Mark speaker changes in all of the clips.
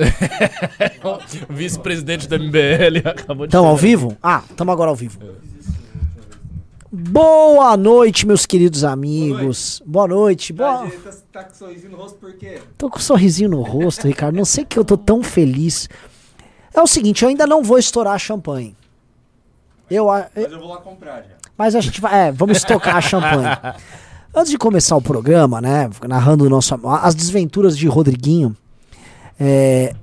Speaker 1: o vice-presidente do MBL acabou de
Speaker 2: Estamos ao vivo? Ah, estamos agora ao vivo. Boa noite, meus queridos amigos. Boa noite. Boa...
Speaker 3: Tá, tá com sorrisinho no rosto por quê?
Speaker 2: Tô com um sorrisinho no rosto, Ricardo. Não sei que eu tô tão feliz. É o seguinte, eu ainda não vou estourar champanhe. Eu, a-
Speaker 3: Mas eu vou lá comprar já.
Speaker 2: mas a gente vai. É, vamos estocar a champanhe. Antes de começar o programa, né? Narrando o nosso, as desventuras de Rodriguinho. É,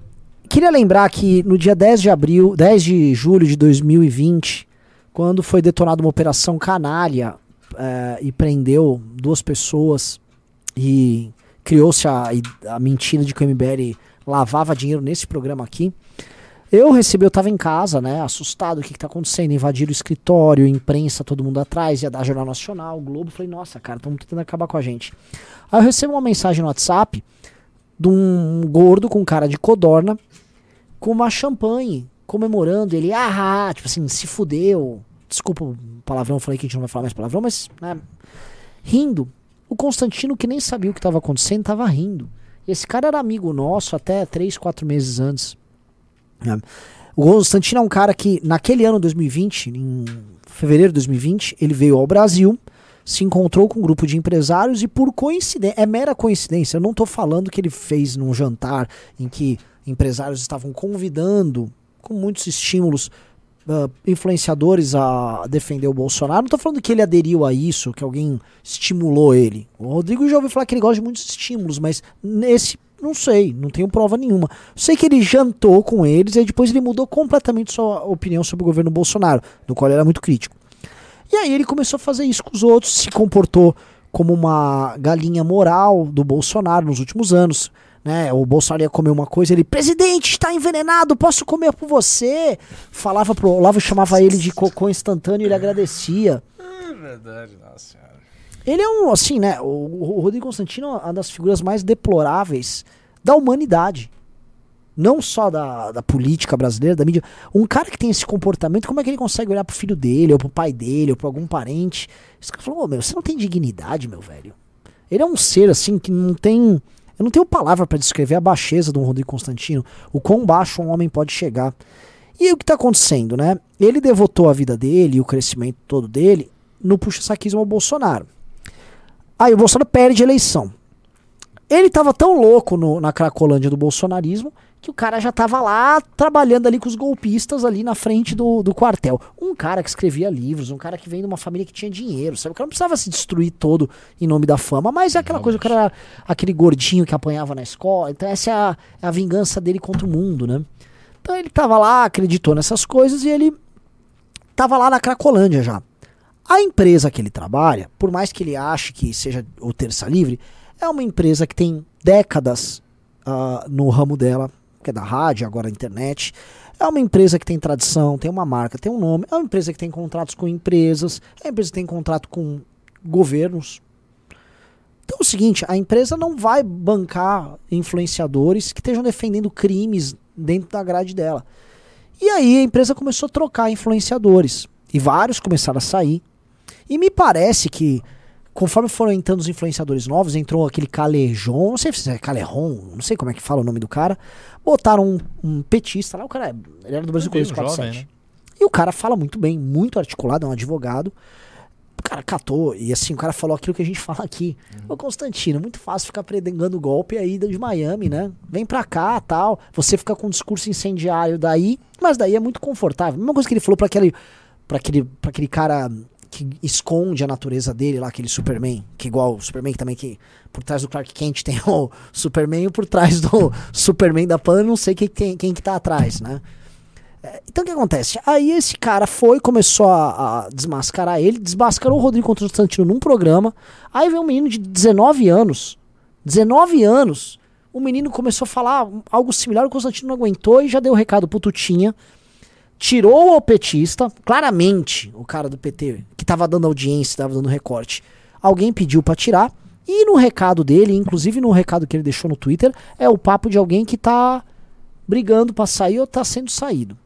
Speaker 2: queria lembrar que no dia 10 de abril, 10 de julho de 2020, quando foi detonada uma operação canalha é, e prendeu duas pessoas e criou-se a, a mentira de que o MBL lavava dinheiro nesse programa aqui. Eu recebi, eu tava em casa, né, assustado, o que que tá acontecendo, invadiram o escritório, imprensa, todo mundo atrás, ia dar Jornal Nacional, Globo, falei, nossa, cara, estão tentando acabar com a gente. Aí eu recebo uma mensagem no WhatsApp de um gordo com cara de codorna, com uma champanhe, comemorando, ele, ah, tipo assim, se fudeu, desculpa o palavrão, falei que a gente não vai falar mais palavrão, mas, né, rindo. O Constantino, que nem sabia o que estava acontecendo, tava rindo. Esse cara era amigo nosso até 3, 4 meses antes. né? O Constantino é um cara que, naquele ano 2020, em fevereiro de 2020, ele veio ao Brasil, se encontrou com um grupo de empresários e, por coincidência, é mera coincidência, eu não estou falando que ele fez num jantar em que empresários estavam convidando, com muitos estímulos, ah, influenciadores a defender o Bolsonaro. Não tô falando que ele aderiu a isso, que alguém estimulou ele. O Rodrigo já ouviu falar que ele gosta de muitos estímulos, mas nesse, não sei, não tenho prova nenhuma. Sei que ele jantou com eles e depois ele mudou completamente sua opinião sobre o governo Bolsonaro, do qual ele era muito crítico. E aí ele começou a fazer isso com os outros, se comportou como uma galinha moral do Bolsonaro nos últimos anos. Né? O Bolsonaro ia comer uma coisa, ele, presidente, está envenenado, posso comer por você? Falava pro Olavo, chamava ele de cocô instantâneo e ele agradecia.
Speaker 1: É verdade, nossa senhora.
Speaker 2: Ele é um, assim, né? O, o Rodrigo Constantino é uma das figuras mais deploráveis da humanidade. Não só da, da política brasileira, da mídia. Um cara que tem esse comportamento, como é que ele consegue olhar pro filho dele, ou pro pai dele, ou pra algum parente? Esse cara falou, ô meu, você não tem dignidade, meu velho. Ele é um ser, assim, que não tem. Eu não tenho palavra pra descrever a baixeza do Rodrigo Constantino, o quão baixo um homem pode chegar. E aí, o que tá acontecendo, né? Ele devotou a vida dele e o crescimento todo dele no puxa-saquismo ao Bolsonaro. Aí o Bolsonaro perde a eleição. Ele tava tão louco no- na cracolândia do bolsonarismo que o cara já tava lá trabalhando ali com os golpistas ali na frente do, do quartel. Um cara que escrevia livros, um cara que vem de uma família que tinha dinheiro, sabe? O cara não precisava se destruir todo em nome da fama, mas é aquela coisa, o cara era aquele gordinho que apanhava na escola, então essa é a, é a vingança dele contra o mundo, né? Então ele tava lá, acreditou nessas coisas e ele tava lá na Cracolândia já. A empresa que ele trabalha, por mais que ele ache que seja o Terça Livre, é uma empresa que tem décadas ah, no ramo dela, que é da rádio, agora a internet. É uma empresa que tem tradição, tem uma marca, tem um nome. É uma empresa que tem contratos com empresas, é uma empresa que tem contrato com governos. Então é o seguinte, a empresa não vai bancar influenciadores que estejam defendendo crimes dentro da grade dela. E aí a empresa começou a trocar influenciadores. E vários começaram a sair. E me parece que, conforme foram entrando os influenciadores novos, entrou aquele Calejon, não sei se é Caleron, não sei como é que fala o nome do cara. Botaram um, um petista lá, o cara, ele era do Brasil
Speaker 1: jovem,
Speaker 2: 47.
Speaker 1: né?
Speaker 2: E o cara fala muito bem, muito articulado, é um advogado. O cara catou, e assim, o cara falou aquilo que a gente fala aqui. Ô Constantino, muito fácil ficar predengando golpe aí de Miami, né? Vem pra cá, tal. Você fica com um discurso incendiário daí, mas daí é muito confortável. Mesma coisa que ele falou pra aquele, pra aquele, pra aquele cara que esconde a natureza dele lá, aquele Superman, que igual o Superman que também que por trás do Clark Kent tem o Superman e por trás do Superman da Pan, não sei quem, quem, quem que tá atrás, né? É, Então o que acontece? Aí esse cara foi, começou a, a desmascarar ele, desmascarou o Rodrigo Constantino num programa. Aí veio um menino de 19 anos. 19 anos. O menino começou a falar algo similar, o Constantino não aguentou e já deu o recado pro Tutinha. Tirou o petista, claramente, o cara do PT, que tava dando audiência, tava dando recorte. Alguém pediu pra tirar. E no recado dele, inclusive no recado que ele deixou no Twitter, é o papo de alguém que tá brigando pra sair ou tá sendo saído.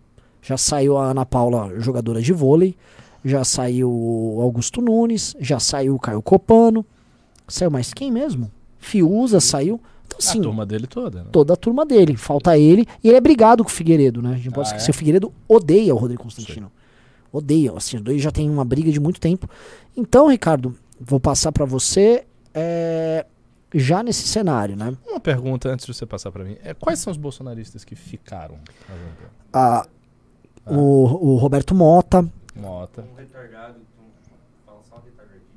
Speaker 2: Já saiu a Ana Paula, jogadora de vôlei. Já saiu o Augusto Nunes. Já saiu o Caio Copano. Saiu mais quem mesmo? Fiuza saiu. Então,
Speaker 1: A turma dele toda, né?
Speaker 2: toda a turma dele. Falta ele. E ele é brigado com o Figueiredo, né? A gente não pode
Speaker 1: Ah,
Speaker 2: esquecer.
Speaker 1: é?
Speaker 2: O Figueiredo odeia o Rodrigo Constantino. Odeia. Assim, os dois já têm uma briga de muito tempo. Então, Ricardo, vou passar pra você. é, já nesse cenário, né?
Speaker 1: Uma pergunta antes de você passar pra mim. É, quais são os bolsonaristas que ficaram? na Jovem Pan?
Speaker 2: A- o, o Roberto Mota.
Speaker 1: Mota.
Speaker 3: Um retardado, um, fala só retardadíssimo.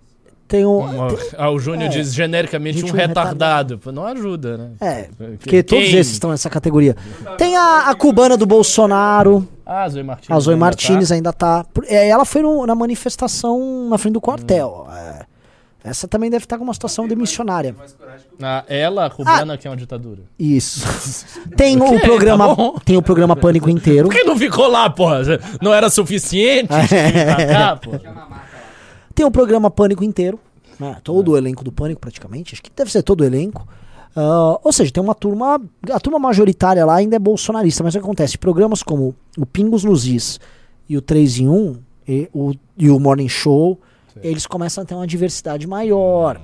Speaker 2: Tem o.
Speaker 1: Uma- ah, o Júnior
Speaker 2: É.
Speaker 1: diz genericamente um
Speaker 2: um
Speaker 1: retardado. Pô, Não ajuda, né?
Speaker 2: É,
Speaker 1: Quem-
Speaker 2: porque todos esses estão nessa categoria. Tem a, a cubana do Bolsonaro.
Speaker 1: Ah, a Zoe Martins.
Speaker 2: A Zoe
Speaker 1: ainda
Speaker 2: Martinez
Speaker 1: tá?
Speaker 2: ainda tá. é, ela foi no- na manifestação na frente do quartel. É. Essa também deve estar com uma situação demissionária.
Speaker 1: Ah, ela, a cubana, que é uma ditadura.
Speaker 2: Isso. Tem o
Speaker 1: tá
Speaker 2: programa,
Speaker 1: bom.
Speaker 2: tem o programa Pânico inteiro.
Speaker 1: Por que não ficou lá, porra? Não era suficiente? Pra cá, porra.
Speaker 2: Tem o programa Pânico inteiro. Né? Todo o elenco do Pânico, praticamente. Acho que deve ser todo o elenco. Ah, ou seja, tem uma turma. A turma majoritária lá ainda é bolsonarista. Mas o que acontece? Programas como o Pingos nos Is e o 3 em 1 e o, e o Morning Show,
Speaker 1: Sim.
Speaker 2: eles começam a ter uma diversidade maior.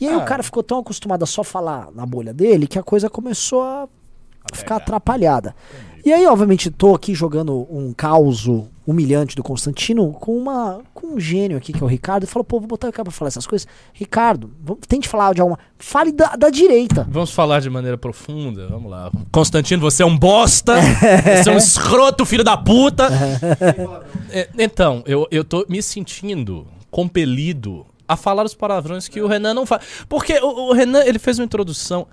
Speaker 2: E aí
Speaker 1: Ah.
Speaker 2: o cara ficou tão acostumado a só falar na bolha dele que a coisa começou a ficar atrapalhada. E aí, obviamente, tô aqui jogando um caos humilhante do Constantino com uma com um gênio aqui que é o Ricardo e falou, pô, vou botar o cara pra falar essas coisas. Ricardo, vamos- tente falar de alguma. Fale da, da direita.
Speaker 1: Vamos falar de maneira profunda, vamos lá. Constantino, você é um bosta, você é um escroto, filho da puta. É, então, eu, eu tô me sentindo compelido a falar os palavrões que o Renan não faz. Porque o, o Renan, ele fez uma introdução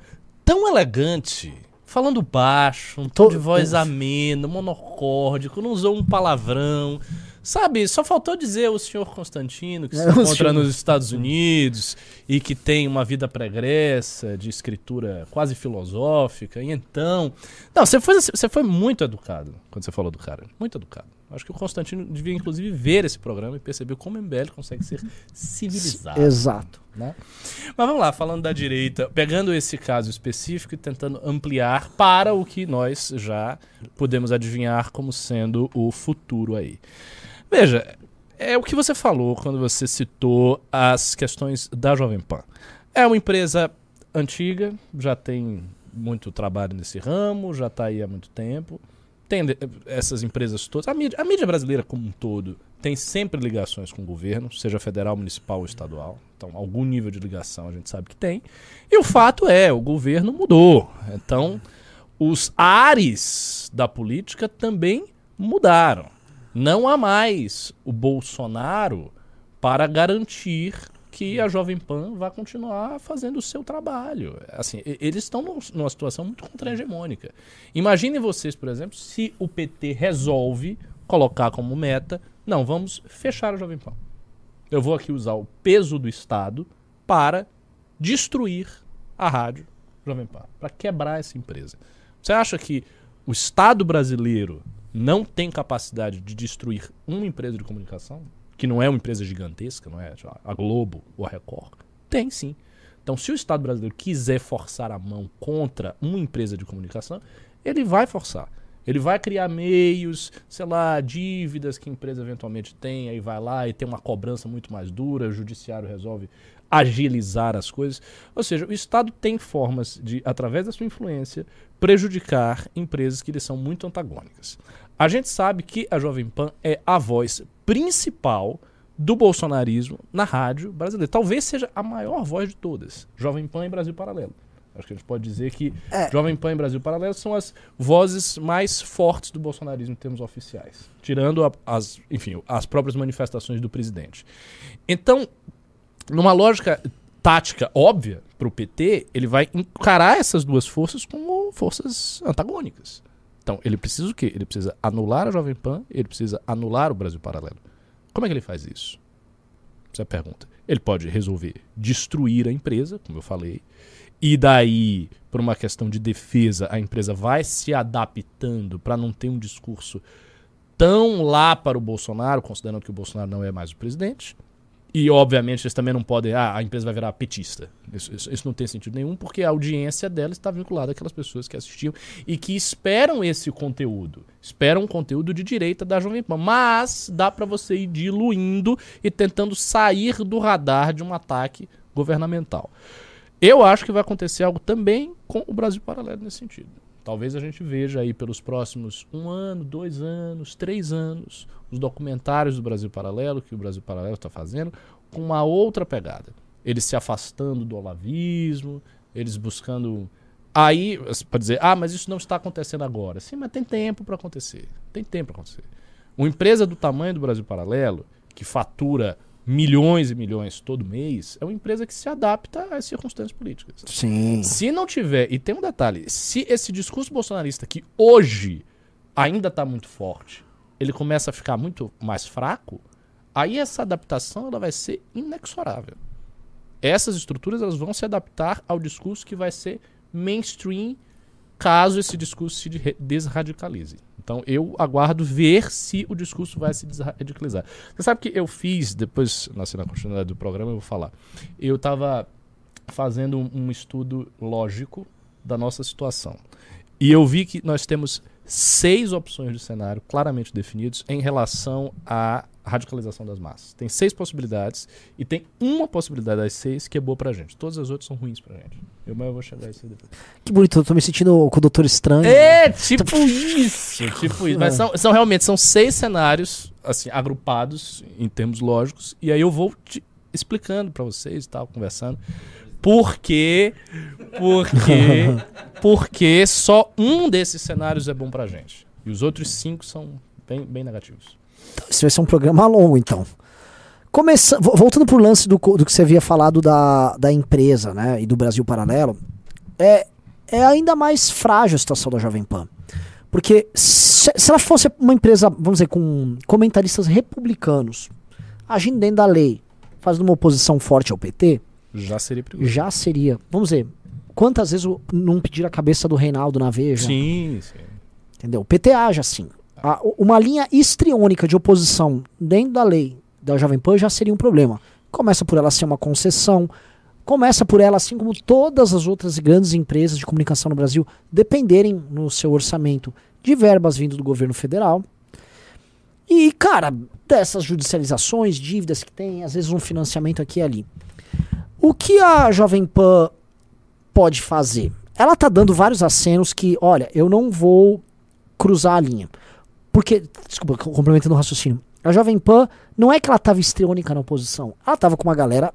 Speaker 1: tão elegante, falando baixo, um tom de voz ameno, monocórdico, não usou um palavrão. Sabe, só faltou dizer o senhor Constantino, que se
Speaker 2: É,
Speaker 1: encontra nos Estados Unidos e que tem uma vida pregressa, de escritura quase filosófica, e então... Não, você foi, você foi muito educado quando você falou do cara, muito educado. Acho que o Constantino devia, inclusive, ver esse programa e perceber como o MBL consegue ser civilizado.
Speaker 2: Exato.
Speaker 1: né? Mas vamos lá, falando da direita, pegando esse caso específico e tentando ampliar para o que nós já podemos adivinhar como sendo o futuro aí. Veja, é o que você falou quando você citou as questões da Jovem Pan. É uma empresa antiga, já tem muito trabalho nesse ramo, já está aí há muito tempo. Tem essas empresas todas. A mídia, a mídia brasileira como um todo tem sempre ligações com o governo, seja federal, municipal ou estadual. Então, algum nível de ligação a gente sabe que tem. E o fato é, o governo mudou. Então, os ares da política também mudaram. Não há mais o Bolsonaro para garantir que a Jovem Pan vai continuar fazendo o seu trabalho. Assim, eles estão num- numa situação muito contra-hegemônica. Imaginem vocês, por exemplo, se o PT resolve colocar como meta, não, vamos fechar a Jovem Pan. Eu vou aqui usar o peso do Estado para destruir a rádio Jovem Pan, para quebrar essa empresa. Você acha que o Estado brasileiro não tem capacidade de destruir uma empresa de comunicação? Que não é uma empresa gigantesca, não é a Globo ou a Record? Tem sim. Então, se o Estado brasileiro quiser forçar a mão contra uma empresa de comunicação, ele vai forçar. Ele vai criar meios, sei lá, dívidas que a empresa eventualmente tem, aí vai lá e tem uma cobrança muito mais dura, o judiciário resolve agilizar as coisas. Ou seja, o Estado tem formas de, através da sua influência, prejudicar empresas que lhe são muito antagônicas. A gente sabe que a Jovem Pan é a voz principal do bolsonarismo na rádio brasileira. Talvez seja a maior voz de todas. Jovem Pan e Brasil Paralelo. Acho que a gente pode dizer que
Speaker 2: É.
Speaker 1: Jovem Pan e Brasil Paralelo são as vozes mais fortes do bolsonarismo em termos oficiais, tirando a- as, enfim, as próprias manifestações do presidente. Então, numa lógica tática óbvia para o PT, ele vai encarar essas duas forças como forças antagônicas. Então, ele precisa o quê? Ele precisa anular a Jovem Pan, ele precisa anular o Brasil Paralelo. Como é que ele faz isso? Essa é a pergunta. Ele pode resolver destruir a empresa, como eu falei, e daí, por uma questão de defesa, a empresa vai se adaptando para não ter um discurso tão lá para o Bolsonaro, considerando que o Bolsonaro não é mais o presidente. E, obviamente, eles também não podem. Ah, a empresa vai virar petista. Isso, isso- isso não tem sentido nenhum, porque a audiência dela está vinculada àquelas pessoas que assistiam e que esperam esse conteúdo. Esperam um conteúdo de direita da Jovem Pan. Mas dá para você ir diluindo e tentando sair do radar de um ataque governamental. Eu acho que vai acontecer algo também com o Brasil Paralelo nesse sentido. Talvez a gente veja aí pelos próximos um ano, dois anos, três anos, os documentários do Brasil Paralelo, que o Brasil Paralelo está fazendo, com uma outra pegada. Eles se afastando do olavismo, eles buscando. Aí, para dizer, ah, mas isso não está acontecendo agora. Sim, mas tem tempo para acontecer. Tem tempo para acontecer. Uma empresa do tamanho do Brasil Paralelo, que fatura milhões e milhões todo mês, é uma empresa que se adapta às circunstâncias políticas.
Speaker 2: Sim.
Speaker 1: Se não tiver, e tem um detalhe, se esse discurso bolsonarista que hoje ainda está muito forte, ele começa a ficar muito mais fraco, aí essa adaptação ela vai ser inexorável. Essas estruturas elas vão se adaptar ao discurso que vai ser mainstream caso esse discurso se de- desradicalize. Então eu aguardo ver se o discurso vai se desradicalizar. Você sabe que eu fiz, depois, na continuidade do programa, eu vou falar. Eu estava fazendo um, um estudo lógico da nossa situação. E eu vi que nós temos seis opções de cenário claramente definidos em relação à radicalização das massas. Tem seis possibilidades e tem uma possibilidade das seis que é boa pra gente. Todas as outras são ruins pra gente. Eu, mas eu vou chegar a isso aí depois.
Speaker 2: Que bonito, eu tô me sentindo com o Doutor Estranho.
Speaker 1: É, tipo isso. Tipo isso. Mas são, são realmente são seis cenários assim agrupados em termos lógicos e aí eu vou te explicando pra vocês e tal, conversando. Por quê? Porque porque só um desses cenários é bom pra gente e os outros cinco são bem, bem negativos.
Speaker 2: Isso vai ser um programa longo, então. Começa... vo- Voltando pro lance do, do que você havia falado da, da empresa, né? E do Brasil Paralelo, é, é ainda mais frágil a situação da Jovem Pan. Porque se, se ela fosse uma empresa, vamos dizer, com comentaristas republicanos, agindo dentro da lei, fazendo uma oposição forte ao PT,
Speaker 1: Já seria perigoso.
Speaker 2: já seria. Vamos dizer, quantas vezes não pedir a cabeça do Reinaldo na Veja?
Speaker 1: Sim, sim.
Speaker 2: Entendeu? O PT age assim. A- uma linha histriônica de oposição dentro da lei da Jovem Pan já seria um problema. Começa por ela ser uma concessão, começa por ela, assim como todas as outras grandes empresas de comunicação no Brasil, dependerem no seu orçamento de verbas vindo do governo federal. E, cara, dessas judicializações, dívidas que tem, às vezes um financiamento aqui e ali. O que a Jovem Pan pode fazer? Ela tá dando vários acenos que, olha, eu não vou cruzar a linha. Porque, desculpa, co- complementando o raciocínio. A Jovem Pan não é que ela tava histriônica na oposição. Ela tava com uma galera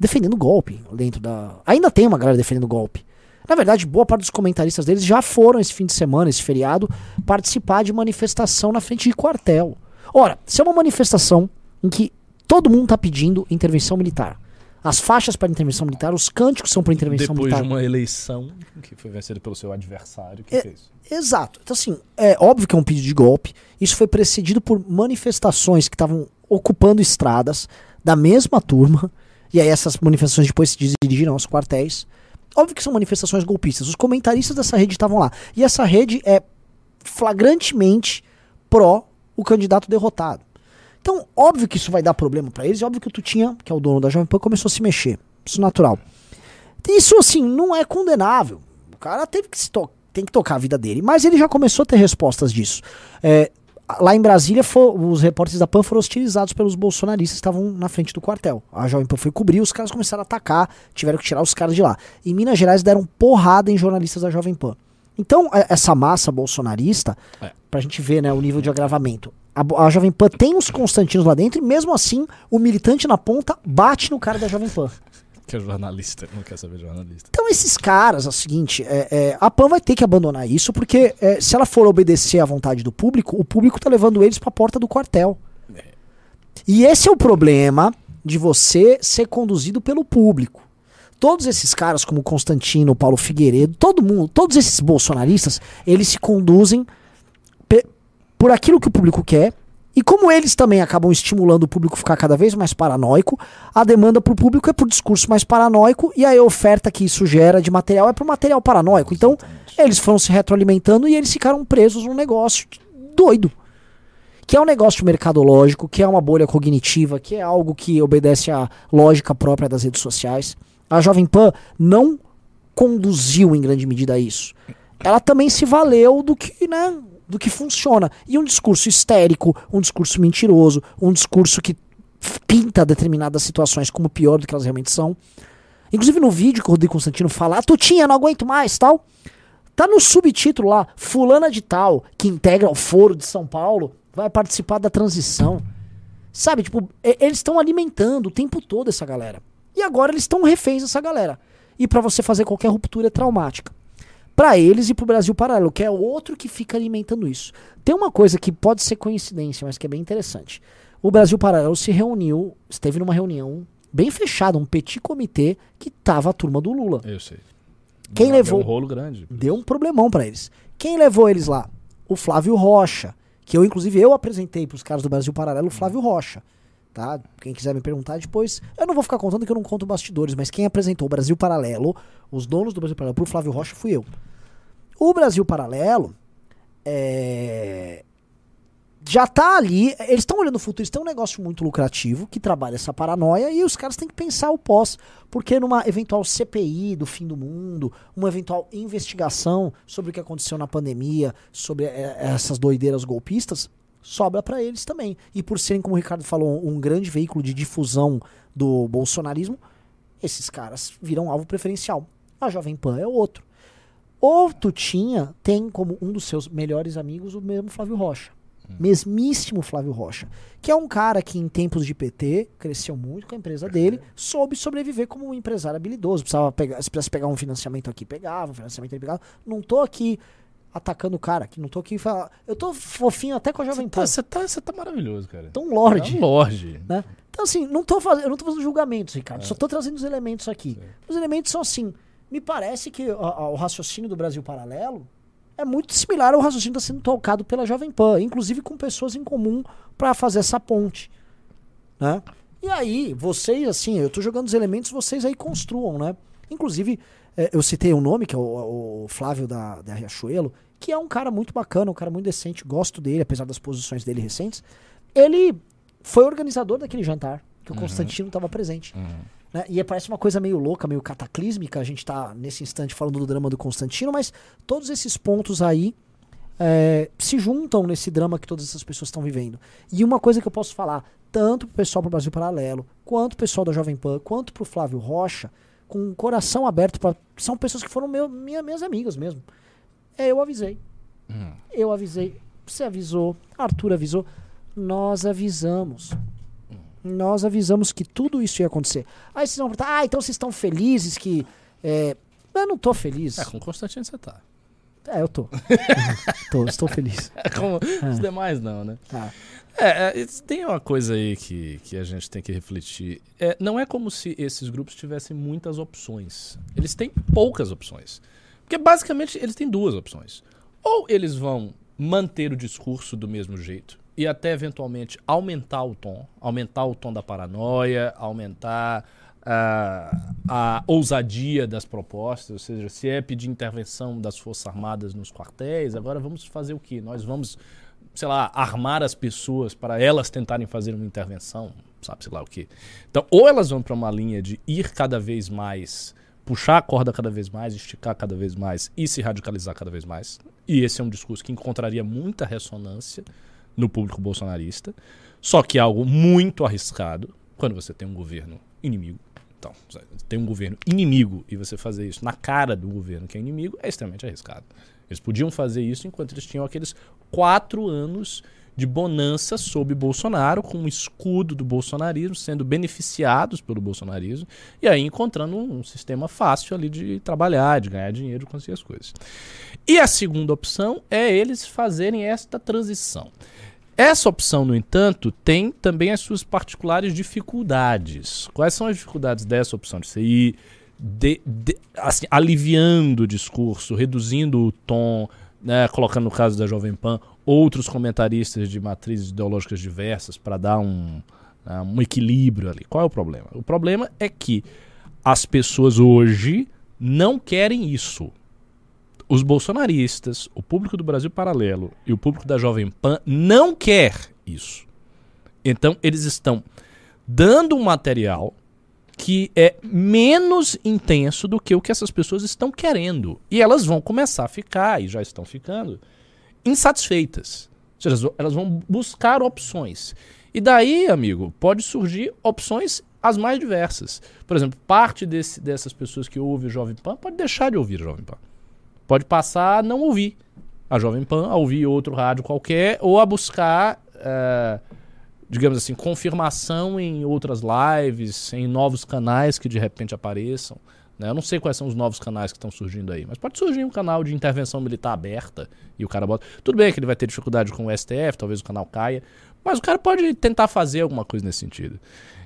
Speaker 2: defendendo golpe dentro da. Ainda tem uma galera defendendo golpe. Na verdade, boa parte dos comentaristas deles já foram esse fim de semana, esse feriado, participar de manifestação na frente de quartel. Ora, se é uma manifestação em que todo mundo tá pedindo intervenção militar. As faixas para intervenção militar, os cânticos são para intervenção
Speaker 1: Depois
Speaker 2: militar.
Speaker 1: de uma eleição que foi vencida pelo seu adversário, que
Speaker 2: É-
Speaker 1: fez?
Speaker 2: Exato. Então, assim, é óbvio que é um pedido de golpe. Isso foi precedido por manifestações que estavam ocupando estradas da mesma turma. E aí essas manifestações depois se dirigiram aos quartéis. Óbvio que são manifestações golpistas. Os comentaristas dessa rede estavam lá. E essa rede é flagrantemente pró o candidato derrotado. Então, óbvio que isso vai dar problema pra eles. E óbvio que o Tutinha, que é o dono da Jovem Pan, começou a se mexer. Isso natural. Isso, assim, não é condenável. O cara teve que se tem que tocar a vida dele. Mas ele já começou a ter respostas disso. É, lá em Brasília, os repórteres da PAN foram hostilizados pelos bolsonaristas que estavam na frente do quartel. A Jovem Pan foi cobrir, os caras começaram a atacar, tiveram que tirar os caras de lá. Em Minas Gerais deram porrada em jornalistas da Jovem Pan. Então, é- essa massa bolsonarista,
Speaker 1: É.
Speaker 2: pra gente ver né, o nível de agravamento, a, a Jovem Pan tem uns Constantinos lá dentro e mesmo assim o militante na ponta bate no cara da Jovem Pan.
Speaker 1: Que é jornalista, não quer saber jornalista.
Speaker 2: Então esses caras, é o seguinte, é, é, a PAN vai ter que abandonar isso, porque é, se ela for obedecer à vontade do público, o público tá levando eles pra porta do quartel. E esse é o problema de você ser conduzido pelo público. Todos esses caras, como Constantino, Paulo Figueiredo, todo mundo, todos esses bolsonaristas, eles se conduzem por aquilo que o público quer. E como eles também acabam estimulando o público a ficar cada vez mais paranoico, a demanda pro público é por discurso mais paranoico e a oferta que isso gera de material é pro material paranoico. Então, eles foram se retroalimentando e eles ficaram presos num negócio doido. Que é um negócio mercadológico, que é uma bolha cognitiva, que é algo que obedece à lógica própria das redes sociais. A Jovem Pan não conduziu em grande medida a isso. Ela também se valeu do que, né, do que funciona. E um discurso histérico, um discurso mentiroso, um discurso que pinta determinadas situações como pior do que elas realmente são. Inclusive no vídeo que o Rodrigo Constantino fala, ah, Tutinha, não aguento mais, tal. Tá no subtítulo lá, fulana de tal, que integra o foro de São Paulo, vai participar da transição. Sabe, tipo, eles estão alimentando o tempo todo essa galera. E agora eles estão reféns dessa galera. E pra você fazer qualquer ruptura é traumática. Pra eles e pro Brasil Paralelo, que é outro que fica alimentando isso. Tem uma coisa que pode ser coincidência, mas que é bem interessante. O Brasil Paralelo se reuniu, esteve numa reunião bem fechada, um petit comitê que tava a turma do Lula.
Speaker 1: Eu sei.
Speaker 2: Quem
Speaker 1: Deu
Speaker 2: levou?
Speaker 1: um rolo grande.
Speaker 2: Deu um problemão pra eles. Quem levou eles lá? O Flávio Rocha, que eu inclusive eu apresentei pros caras do Brasil Paralelo o Flávio Rocha, tá? Quem quiser me perguntar depois, eu não vou ficar contando que eu não conto bastidores, mas quem apresentou o Brasil Paralelo, os donos do Brasil Paralelo pro Flávio Rocha fui eu. O Brasil Paralelo é, já tá ali, eles estão olhando o futuro, eles têm um negócio muito lucrativo que trabalha essa paranoia e os caras têm que pensar o pós, porque numa eventual CPI do fim do mundo, uma eventual investigação sobre o que aconteceu na pandemia, sobre eh, essas doideiras golpistas, sobra pra eles também. E por serem, como o Ricardo falou, um grande veículo de difusão do bolsonarismo, esses caras viram alvo preferencial. A Jovem Pan é outro. O Tutinha tem como um dos seus melhores amigos o mesmo Flávio Rocha. Mesmíssimo Flávio Rocha. Que é um cara que, em tempos de PT, cresceu muito com a empresa dele, soube sobreviver como um empresário habilidoso. Precisava pegar, se precisasse pegar um financiamento aqui, pegava, um financiamento ele pegava. Não tô aqui atacando o cara, que não tô aqui falar. Eu tô fofinho até com a Jovem Pan.
Speaker 1: Você tá, você tá maravilhoso, cara.
Speaker 2: Então, Lorde.
Speaker 1: É um Lorde.
Speaker 2: né? Então, assim, não tô fazendo, eu não tô fazendo julgamentos, Ricardo. Só tô trazendo os elementos aqui. Os elementos são assim. Me parece que a- a- o raciocínio do Brasil Paralelo é muito similar ao raciocínio que está sendo tocado pela Jovem Pan, inclusive com pessoas em comum para fazer essa ponte. Né? E aí, vocês, assim, eu tô jogando os elementos, vocês aí construam, né? Inclusive, eu citei um nome, que é o, o Flávio da, da Riachuelo, que é um cara muito bacana, um cara muito decente, gosto dele, apesar das posições dele recentes. Ele foi organizador daquele jantar, que o Constantino estava presente. Né? E parece uma coisa meio louca, meio cataclísmica, a gente tá nesse instante falando do drama do Constantino, mas todos esses pontos aí é, se juntam nesse drama que todas essas pessoas estão vivendo. E uma coisa que eu posso falar, tanto pro pessoal pro Brasil Paralelo, quanto pro pessoal da Jovem Pan, quanto pro Flávio Rocha, com o coração aberto para São pessoas que foram meu, minha, minhas amigas mesmo. É, eu avisei. Eu avisei. Você avisou. Arthur avisou. Nós avisamos. Nós avisamos que tudo isso ia acontecer. Aí vocês vão perguntar, ah, então vocês estão felizes que. é, Eu não tô feliz.
Speaker 1: É, com o Constantino você tá.
Speaker 2: É, eu tô. tô, estou feliz.
Speaker 1: É como os demais não, né?
Speaker 2: Tá.
Speaker 1: É, é, tem uma coisa aí que, que a gente tem que refletir. É, não é como se esses grupos tivessem muitas opções. Eles têm poucas opções. Porque basicamente eles têm duas opções. Ou eles vão manter o discurso do mesmo jeito e até eventualmente aumentar o tom, aumentar o tom da paranoia, aumentar a, a ousadia das propostas, ou seja, se é pedir intervenção das Forças Armadas nos quartéis, agora vamos fazer o quê? Nós vamos, sei lá, armar as pessoas para elas tentarem fazer uma intervenção, sabe, sei lá o quê. Então, ou elas vão para uma linha de ir cada vez mais, puxar a corda cada vez mais, esticar cada vez mais e se radicalizar cada vez mais. E esse é um discurso que encontraria muita ressonância no público bolsonarista, só que é algo muito arriscado quando você tem um governo inimigo. Então, tem um governo inimigo e você fazer isso na cara do governo que é inimigo é extremamente arriscado. Eles podiam fazer isso enquanto eles tinham aqueles quatro anos de bonança sob Bolsonaro, com um escudo do bolsonarismo, sendo beneficiados pelo bolsonarismo, e aí encontrando um, um sistema fácil ali de trabalhar, de ganhar dinheiro, conseguir as coisas. E a segunda opção é eles fazerem esta transição. Essa opção, no entanto, tem também as suas particulares dificuldades. Quais são as dificuldades dessa opção de ir de- de- assim, aliviando o discurso, reduzindo o tom, né, colocando no caso da Jovem Pan outros comentaristas de matrizes ideológicas diversas para dar um, né, um equilíbrio ali? Qual é o problema? O problema é que as pessoas hoje não querem isso os bolsonaristas, o público do Brasil Paralelo e o público da Jovem Pan não quer isso. Então eles estão dando um material que é menos intenso do que o que essas pessoas estão querendo. E elas vão começar a ficar, e já estão ficando, insatisfeitas. seja, elas vão- buscar opções. E daí, amigo, pode surgir opções as mais diversas. Por exemplo, parte desse- dessas pessoas que ouvem o Jovem Pan pode deixar de ouvir o Jovem Pan. Pode passar a não ouvir a Jovem Pan, a ouvir outro rádio qualquer, ou a buscar, eh, digamos assim, confirmação em outras lives, em novos canais que de repente apareçam. né? Eu não sei quais são os novos canais que estão surgindo aí, mas pode surgir um canal de intervenção militar aberta e o cara bota. Tudo bem que ele vai ter dificuldade com o STF, talvez o canal caia, mas o cara pode tentar fazer alguma coisa nesse sentido.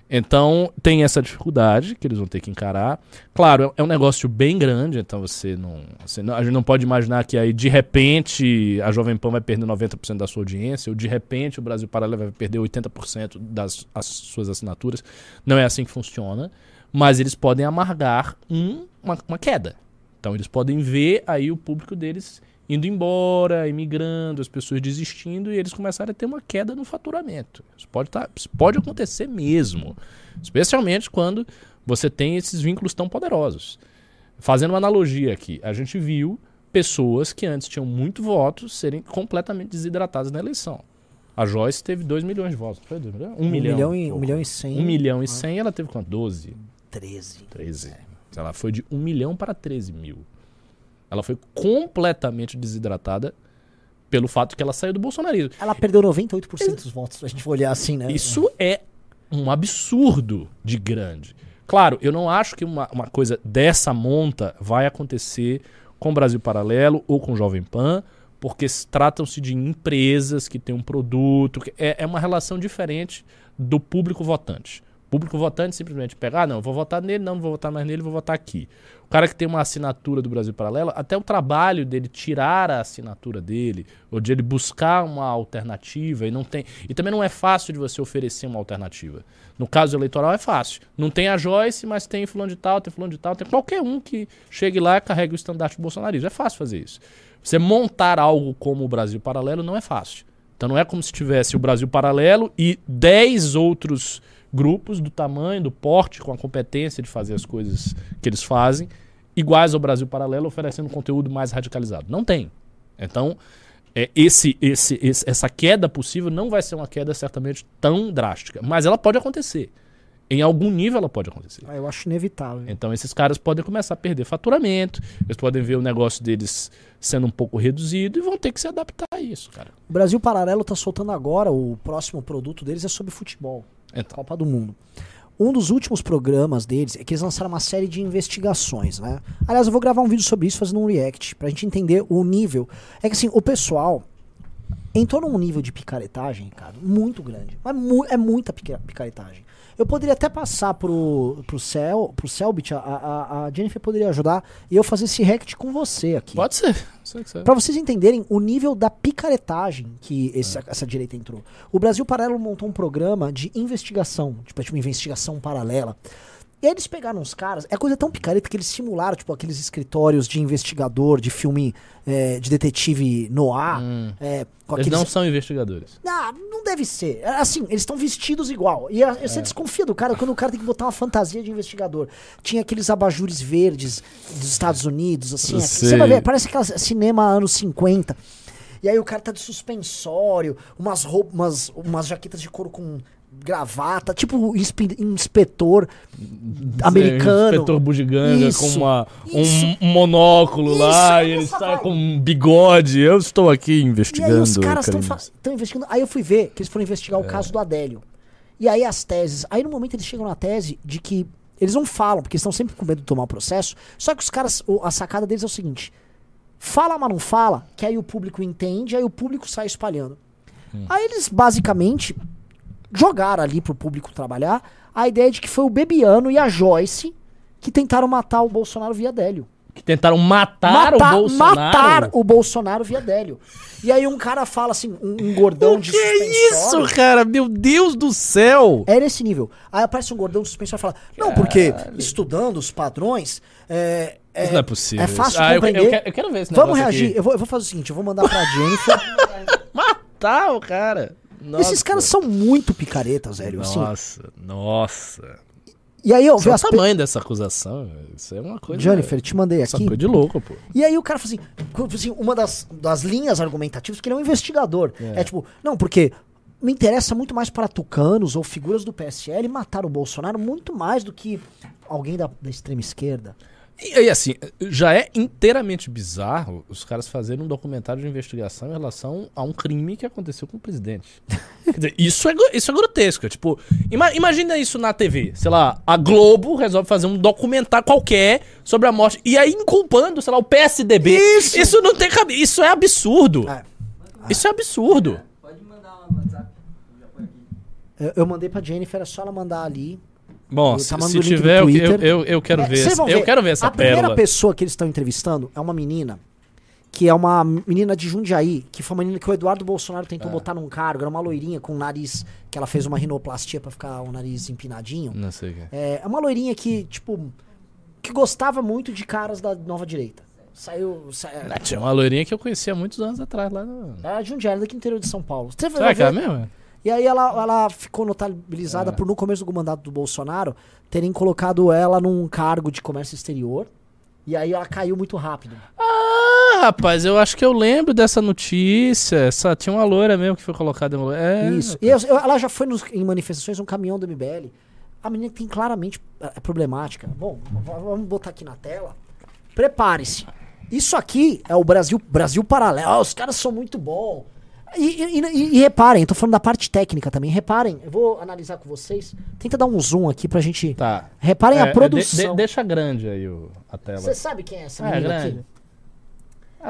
Speaker 1: Então tem essa dificuldade que eles vão ter que encarar. Claro, é- é um negócio bem grande, então você não, você não- A gente não pode imaginar que aí de repente a Jovem Pan vai perder 90% da sua audiência, ou de repente o Brasil Paralelo vai perder 80% das as suas assinaturas. Não é assim que funciona. Mas eles podem amargar um- uma, uma queda. Então eles podem ver aí o público deles indo embora, imigrando, as pessoas desistindo e eles começarem a ter uma queda no faturamento. Isso pode, tá, isso pode acontecer mesmo. Especialmente quando você tem esses vínculos tão poderosos. Fazendo uma analogia aqui, a gente viu pessoas que antes tinham muito votos serem completamente desidratadas na eleição. A Joyce teve 2 milhões de votos. Foi 2 milhões? 1
Speaker 2: Um
Speaker 1: milhão.
Speaker 2: milhão, e, um milhão e cem.
Speaker 1: 1 milhão e 100, ela teve quanto? 12?
Speaker 2: 13.
Speaker 1: 13. Ela foi de 1 milhão para 13 mil. Ela foi completamente desidratada pelo fato que ela saiu do bolsonarismo.
Speaker 2: Ela perdeu 98% dos votos, se a gente for olhar assim, né?
Speaker 1: Isso é um absurdo de grande. Claro, eu não acho que uma, uma coisa dessa monta vai acontecer com o Brasil Paralelo ou com o Jovem Pan, porque tratam-se de empresas que têm um produto. que- É, é uma relação diferente do público votante. O público votante simplesmente pega, ah, não, vou votar nele, não, não vou votar mais nele, vou votar aqui. O cara que tem uma assinatura do Brasil Paralelo, até o trabalho dele tirar a assinatura dele, ou de ele buscar uma alternativa, e não tem. E também não é fácil de você oferecer uma alternativa. No caso eleitoral é fácil. Não tem a Joyce, mas tem fulano de tal, tem fulano de tal, tem qualquer um que chegue lá e carregue o estandarte bolsonarismo. É fácil fazer isso. Você montar algo como o Brasil Paralelo não é fácil. Então não é como se tivesse o Brasil Paralelo e 10 outros grupos do tamanho, do porte, com a competência de fazer as coisas que eles fazem, iguais ao Brasil Paralelo, oferecendo conteúdo mais radicalizado. Não tem. Então, é, esse, esse, esse- essa queda possível não vai ser uma queda certamente tão drástica, mas ela pode acontecer. Em algum nível ela pode acontecer.
Speaker 2: Ah, eu acho inevitável.
Speaker 1: Então esses caras podem começar a perder faturamento, eles podem ver o negócio deles sendo um pouco reduzido e vão ter que se adaptar a isso, cara.
Speaker 2: O Brasil Paralelo tá soltando agora, o próximo produto deles é sobre futebol.
Speaker 1: Então,
Speaker 2: Copa do Mundo. Um dos últimos programas deles é que eles lançaram uma série de investigações, né? Aliás, eu vou gravar um vídeo sobre isso fazendo um react, pra gente entender o nível. É que assim, o pessoal entrou num nível de picaretagem, cara, muito grande. Mas mu- é muita pica- picaretagem. Eu poderia até passar pro, pro, Cel, pro Selbit, a, a, a Jennifer poderia ajudar, e eu fazer esse react com você aqui.
Speaker 1: pode ser. Sei que você-
Speaker 2: Pra vocês entenderem o nível da picaretagem que esse- essa direita entrou. O Brasil Paralelo montou um programa de investigação, tipo, é tipo uma investigação paralela. E aí eles pegaram os caras, é coisa tão picareta que eles simularam, tipo, aqueles escritórios de investigador, de filme é, de detetive noir,
Speaker 1: Hum.
Speaker 2: é,
Speaker 1: Eles
Speaker 2: aqueles...
Speaker 1: não são investigadores.
Speaker 2: Ah, não deve ser. É, Assim, eles estão vestidos igual. E a-
Speaker 1: É.
Speaker 2: você desconfia do cara quando o cara tem que botar uma fantasia de investigador. Tinha aqueles abajures verdes dos Estados Unidos, assim. Você vai ver, parece aquela cinema anos 50. E aí o cara tá de suspensório, umas roupas, umas, umas jaquetas de couro com gravata, tipo inspe- inspetor americano.
Speaker 1: Inspetor bugiganga
Speaker 2: Isso,
Speaker 1: com uma, um,
Speaker 2: isso.
Speaker 1: um monóculo
Speaker 2: Isso,
Speaker 1: lá
Speaker 2: é
Speaker 1: e ele sai com um bigode. Eu estou aqui
Speaker 2: E
Speaker 1: investigando.
Speaker 2: aí os caras estão investigando. Aí eu fui ver que eles foram investigar o
Speaker 1: É.
Speaker 2: caso do Adélio. E aí as teses. Aí no momento eles chegam na tese de que. Eles não falam, porque estão sempre com medo de tomar o processo. Só que os caras. o- A sacada deles é o seguinte: fala, mas não fala, que aí o público entende, aí o público sai espalhando.
Speaker 1: Hum.
Speaker 2: Aí eles basicamente jogaram ali pro público trabalhar a ideia de que foi o Bebiano e a Joyce que tentaram matar o Bolsonaro via Adélio.
Speaker 1: Que tentaram matar
Speaker 2: Matar-
Speaker 1: o Bolsonaro.
Speaker 2: matar o Bolsonaro via Délio. E aí um cara fala assim, um, um gordão de
Speaker 1: Que
Speaker 2: suspensório.
Speaker 1: isso, cara? Meu Deus do céu!
Speaker 2: É nesse nível. Aí aparece um gordão de suspensório e fala: Não, porque estudando os padrões, é, é,
Speaker 1: Isso não é possível.
Speaker 2: é fácil
Speaker 1: Ah, eu,
Speaker 2: compreender.
Speaker 1: eu quero, eu quero ver esse
Speaker 2: Vamos reagir. Eu vou, eu vou fazer o seguinte: eu vou mandar pra Jennifer.
Speaker 1: Matar o cara. Nossa.
Speaker 2: Esses caras são muito picaretas, velho. Assim,
Speaker 1: Nossa, nossa.
Speaker 2: E aí eu
Speaker 1: Só
Speaker 2: vi
Speaker 1: o
Speaker 2: as pe-
Speaker 1: tamanho dessa acusação, isso é uma coisa...
Speaker 2: Jennifer, te mandei aqui.
Speaker 1: coisa de louco, pô.
Speaker 2: E aí o cara falou assim, assim, uma das, das linhas argumentativas, que ele é um investigador. É. tipo, não, porque me interessa muito mais para tucanos ou figuras do PSL matar o Bolsonaro muito mais do que alguém da, da extrema esquerda.
Speaker 1: E aí, assim, já é inteiramente bizarro os caras fazerem um documentário de investigação em relação a um crime que aconteceu com o presidente. Quer dizer, isso é, isso é grotesco. é Tipo, ima- imagina isso na TV. Sei lá, a Globo resolve fazer um documentário qualquer sobre a morte. E aí inculpando, sei lá, o PSDB.
Speaker 2: Isso!
Speaker 1: não tem cabelo. Isso é absurdo.
Speaker 2: É.
Speaker 1: Isso é absurdo.
Speaker 3: Pode mandar lá no WhatsApp. Já põe aqui.
Speaker 2: Eu, eu mandei pra Jennifer, é só ela mandar ali.
Speaker 1: Bom, se, se tiver, eu, eu, eu, quero
Speaker 2: É,
Speaker 1: ver. Eu quero ver essa
Speaker 2: A primeira
Speaker 1: pérola.
Speaker 2: pessoa que eles estão entrevistando é uma menina que é uma menina de Jundiaí, que foi uma menina que o Eduardo Bolsonaro
Speaker 1: É.
Speaker 2: tentou botar num cargo, era uma loirinha com o nariz, que ela fez uma rinoplastia pra ficar o nariz empinadinho.
Speaker 1: Não sei o que.
Speaker 2: É, é uma loirinha que, tipo, que gostava muito de caras da nova direita. Saiu. sa-
Speaker 1: Ah, Tinha uma loirinha que eu conhecia há muitos anos atrás lá no.
Speaker 2: Era de Jundiaí, daqui no interior de São Paulo. Você
Speaker 1: Será que é mesmo?
Speaker 2: E aí ela, ela ficou notabilizada
Speaker 1: É.
Speaker 2: por, no começo do mandato do Bolsonaro, terem colocado ela num cargo de comércio exterior. E aí ela caiu muito rápido.
Speaker 1: Ah, rapaz, eu acho que eu lembro dessa notícia. Essa, tinha uma loira mesmo que foi colocada. É,
Speaker 2: Isso. E eu- ela já foi nos- em manifestações, um caminhão do MBL. A menina tem claramente é, problemática. Bom, vamos botar aqui na tela. Prepare-se. Isso aqui é o Brasil, Brasil paralelo. Ah, os caras são muito bons. E, e- e- e reparem, eu tô falando da parte técnica também. Reparem, eu vou analisar com vocês. Tenta dar um zoom aqui pra gente.
Speaker 1: Tá.
Speaker 2: Reparem
Speaker 1: É,
Speaker 2: a
Speaker 1: é,
Speaker 2: produção.
Speaker 1: de- de- deixa grande aí o, a tela.
Speaker 2: Você sabe quem é essa
Speaker 1: É,
Speaker 2: menina
Speaker 1: grande.
Speaker 2: aqui?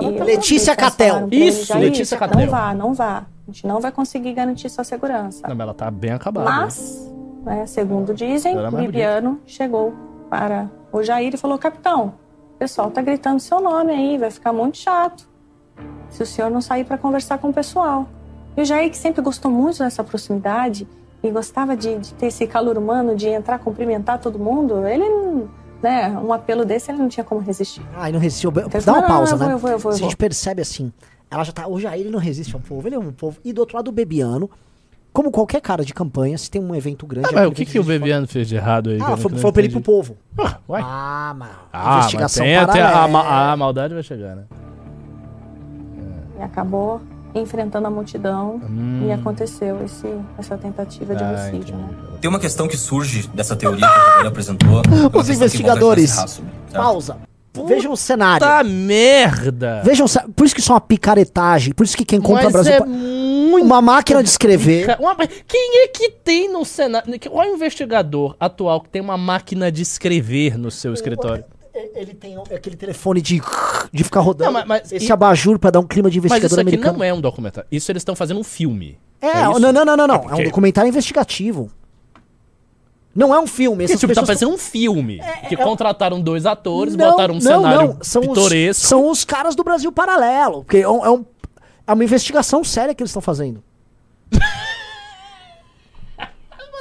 Speaker 4: E
Speaker 2: Letícia Catel.
Speaker 1: Isso, Letícia Catel.
Speaker 4: Não vá, não vá. A gente não vai conseguir garantir sua segurança.
Speaker 1: Não, mas ela tá bem acabada.
Speaker 4: Mas, né, segundo dizem,
Speaker 1: Era
Speaker 4: o Bibiano chegou para o Jair e falou: Capitão, o pessoal tá gritando seu nome aí, vai ficar muito chato se o senhor não sair para conversar com o pessoal. E o Jair, que sempre gostou muito dessa proximidade e gostava de, de ter esse calor humano, de entrar, cumprimentar todo mundo, ele, não- né, um apelo desse ele não tinha como resistir.
Speaker 2: Ai, não resistiu.
Speaker 4: Então,
Speaker 2: Dá
Speaker 4: ele
Speaker 2: uma
Speaker 4: "Não,
Speaker 2: pausa,
Speaker 4: eu vou,
Speaker 2: né?
Speaker 4: eu vou, eu vou, eu
Speaker 2: Se a gente
Speaker 4: vou."
Speaker 2: percebe assim, ela já tá. O Jair ele não resiste ao povo, ele é um povo. E do outro lado, o Bebiano, como qualquer cara de campanha, se tem um evento grande.
Speaker 1: Ah,
Speaker 2: é
Speaker 1: mas
Speaker 2: um
Speaker 1: o que, que o Bebiano fez de errado aí?
Speaker 2: Ah,
Speaker 1: não-
Speaker 2: foi, foi
Speaker 1: não
Speaker 2: pra ele pro povo.
Speaker 1: Ah, uai.
Speaker 2: Ah, mano.
Speaker 1: Ah,
Speaker 2: investigação
Speaker 1: mas tem até a,
Speaker 2: paralela.
Speaker 1: ma- a maldade vai chegar, né?
Speaker 4: E acabou enfrentando a multidão e aconteceu esse, essa tentativa de
Speaker 1: Hum. Ah,
Speaker 4: homicídio.
Speaker 1: entendi.
Speaker 4: né?
Speaker 5: Tem uma questão que surge dessa teoria que o Giovanni apresentou. é que
Speaker 2: investigadores.
Speaker 5: raça, certo?
Speaker 2: Pausa. Vejam o cenário.
Speaker 1: Tá merda!
Speaker 2: Vejam, por isso que isso é uma picaretagem. Por isso que quem compra
Speaker 1: Mas
Speaker 2: Brasil.
Speaker 1: é
Speaker 2: pa-
Speaker 1: muito
Speaker 2: Uma máquina de escrever.
Speaker 1: Uma- Quem é que tem no Senado? Qual é o investigador atual que tem uma máquina de escrever no seu escritório?
Speaker 2: Ele tem aquele telefone de, de ficar rodando.
Speaker 1: Não, mas- mas
Speaker 2: esse
Speaker 1: e-
Speaker 2: abajur pra dar um clima de
Speaker 1: Mas
Speaker 2: investigador
Speaker 1: isso aqui
Speaker 2: americano.
Speaker 1: não é um documentário. Isso eles estão fazendo um filme.
Speaker 2: É,
Speaker 1: isso?
Speaker 2: não, não, não, não, não. É, um
Speaker 1: porque-
Speaker 2: documentário investigativo. Não é um filme. Essas
Speaker 1: tipo, tá parecendo um filme. que
Speaker 2: é-
Speaker 1: contrataram dois atores,
Speaker 2: Não,
Speaker 1: botaram um
Speaker 2: não,
Speaker 1: cenário
Speaker 2: não. São
Speaker 1: pitoresco.
Speaker 2: Os, são os caras do Brasil Paralelo. Porque é, um- é um- é uma investigação séria que eles estão fazendo.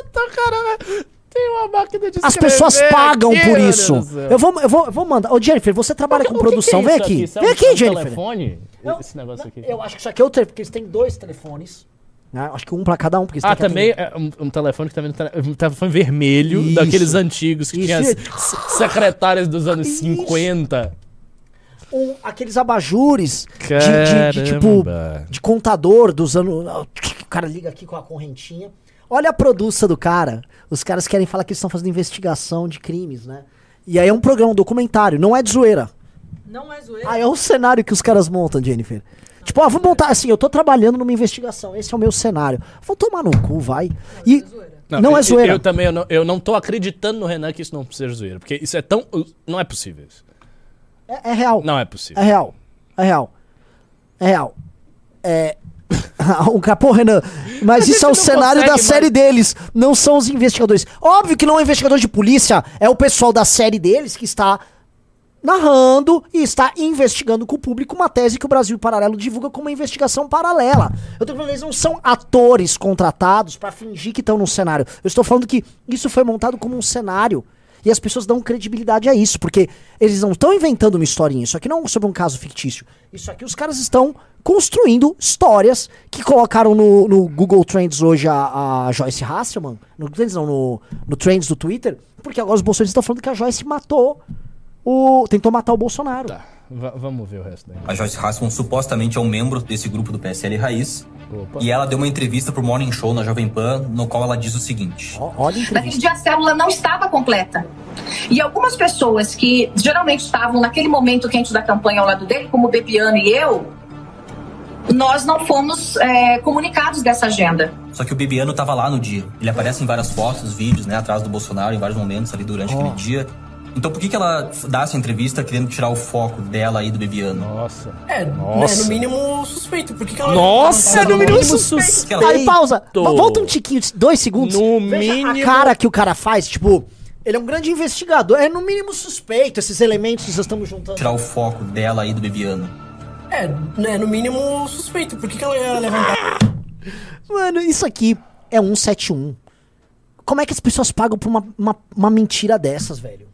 Speaker 1: Então, cara, tem uma máquina de
Speaker 2: As pessoas pagam
Speaker 1: aqui,
Speaker 2: por isso. Eu vou, eu, vou, eu vou mandar. Ô, Jennifer, você trabalha com
Speaker 1: que- que
Speaker 2: produção.
Speaker 1: que é
Speaker 2: Vem aqui.
Speaker 1: Isso é
Speaker 2: Vem aqui,
Speaker 1: é
Speaker 2: Jennifer.
Speaker 1: telefone?
Speaker 2: Não,
Speaker 1: Esse negócio aqui.
Speaker 2: Eu acho que isso aqui é o telefone, porque eles têm dois telefones. né? Acho que um pra cada um. Porque eles
Speaker 1: Ah, também é um, um telefone que também é um telefone vermelho,
Speaker 2: Isso.
Speaker 1: daqueles antigos que
Speaker 2: Isso.
Speaker 1: tinha as secretárias dos anos
Speaker 2: Isso.
Speaker 1: 50.
Speaker 2: Um- aqueles abajures de, de- de, tipo de contador dos anos. O cara liga aqui com a correntinha. Olha a produção do cara. Os caras querem falar que eles estão fazendo investigação de crimes, né? E aí é um programa, um documentário, não é de zoeira.
Speaker 6: Não é zoeira.
Speaker 2: Ah, é o cenário que os caras montam, Jennifer. Tipo, ó, vou montar assim, eu tô trabalhando numa investigação, esse é o meu cenário. Vou tomar no cu, vai. E não, é
Speaker 1: eu-
Speaker 2: zoeira.
Speaker 1: Eu, também eu não, eu não tô acreditando no Renan que isso não seja zoeira. Porque isso é tão. Não é possível isso.
Speaker 2: É, é real.
Speaker 1: Não é possível.
Speaker 2: É real. É real. É real. É. um capô, Renan. Mas isso é o cenário da
Speaker 1: consegue
Speaker 2: série deles. Não são os investigadores. Óbvio que não é investigador de polícia. É o pessoal da série deles que está narrando e está investigando com o público uma tese que o Brasil Paralelo divulga como uma investigação paralela. Eu tô falando, eles não são atores contratados pra fingir que estão num cenário. Eu estou falando que isso foi montado como um cenário. E as pessoas dão credibilidade a isso, porque eles não estão inventando uma historinha. Isso aqui não é sobre um caso fictício. Isso aqui os caras estão construindo histórias que colocaram no, no Google Trends hoje a, a Joyce Hasselman. No Trends não, no, no Trends do Twitter. Porque agora os bolsonaristas estão falando que a Joyce matou o. tentou matar o Bolsonaro.
Speaker 1: Tá, va- vamos ver o resto daí.
Speaker 5: A Joyce Hasselman supostamente é um membro desse grupo do PSL Raiz.
Speaker 1: Opa.
Speaker 5: E ela deu uma entrevista pro Morning Show na Jovem Pan, no qual ela diz o seguinte:
Speaker 2: olha a
Speaker 6: Naquele dia a célula não estava completa. E algumas pessoas que geralmente estavam naquele momento quente da campanha ao lado dele, como o Bebiano e eu, nós não fomos é, comunicados dessa agenda.
Speaker 5: Só que o Bibiano tava lá no dia. Ele aparece em várias fotos, vídeos, né, atrás do Bolsonaro, em vários momentos ali durante
Speaker 2: Ó.
Speaker 5: aquele dia. Então por que, que ela dá essa entrevista querendo tirar o foco dela aí do Bibiano?
Speaker 1: Nossa.
Speaker 7: É,
Speaker 1: Nossa.
Speaker 7: né, no mínimo suspeito. Por que, que ela.
Speaker 1: Nossa,
Speaker 7: ela-
Speaker 1: no mínimo suspeito.
Speaker 5: Ela-
Speaker 2: Aí, pausa. Vo- Volta um tiquinho, dois segundos.
Speaker 1: No
Speaker 2: Veja
Speaker 1: mínimo-
Speaker 2: a cara que o cara faz, tipo, ele é um grande investigador. É no mínimo suspeito esses elementos que nós estamos juntando.
Speaker 5: Tirar o foco dela aí do Bibiano.
Speaker 7: É, né, no mínimo suspeito. Por que, que ela ia levantar?
Speaker 2: Mano, isso aqui é 171. Como é que as pessoas pagam por uma, uma, uma mentira dessas, velho?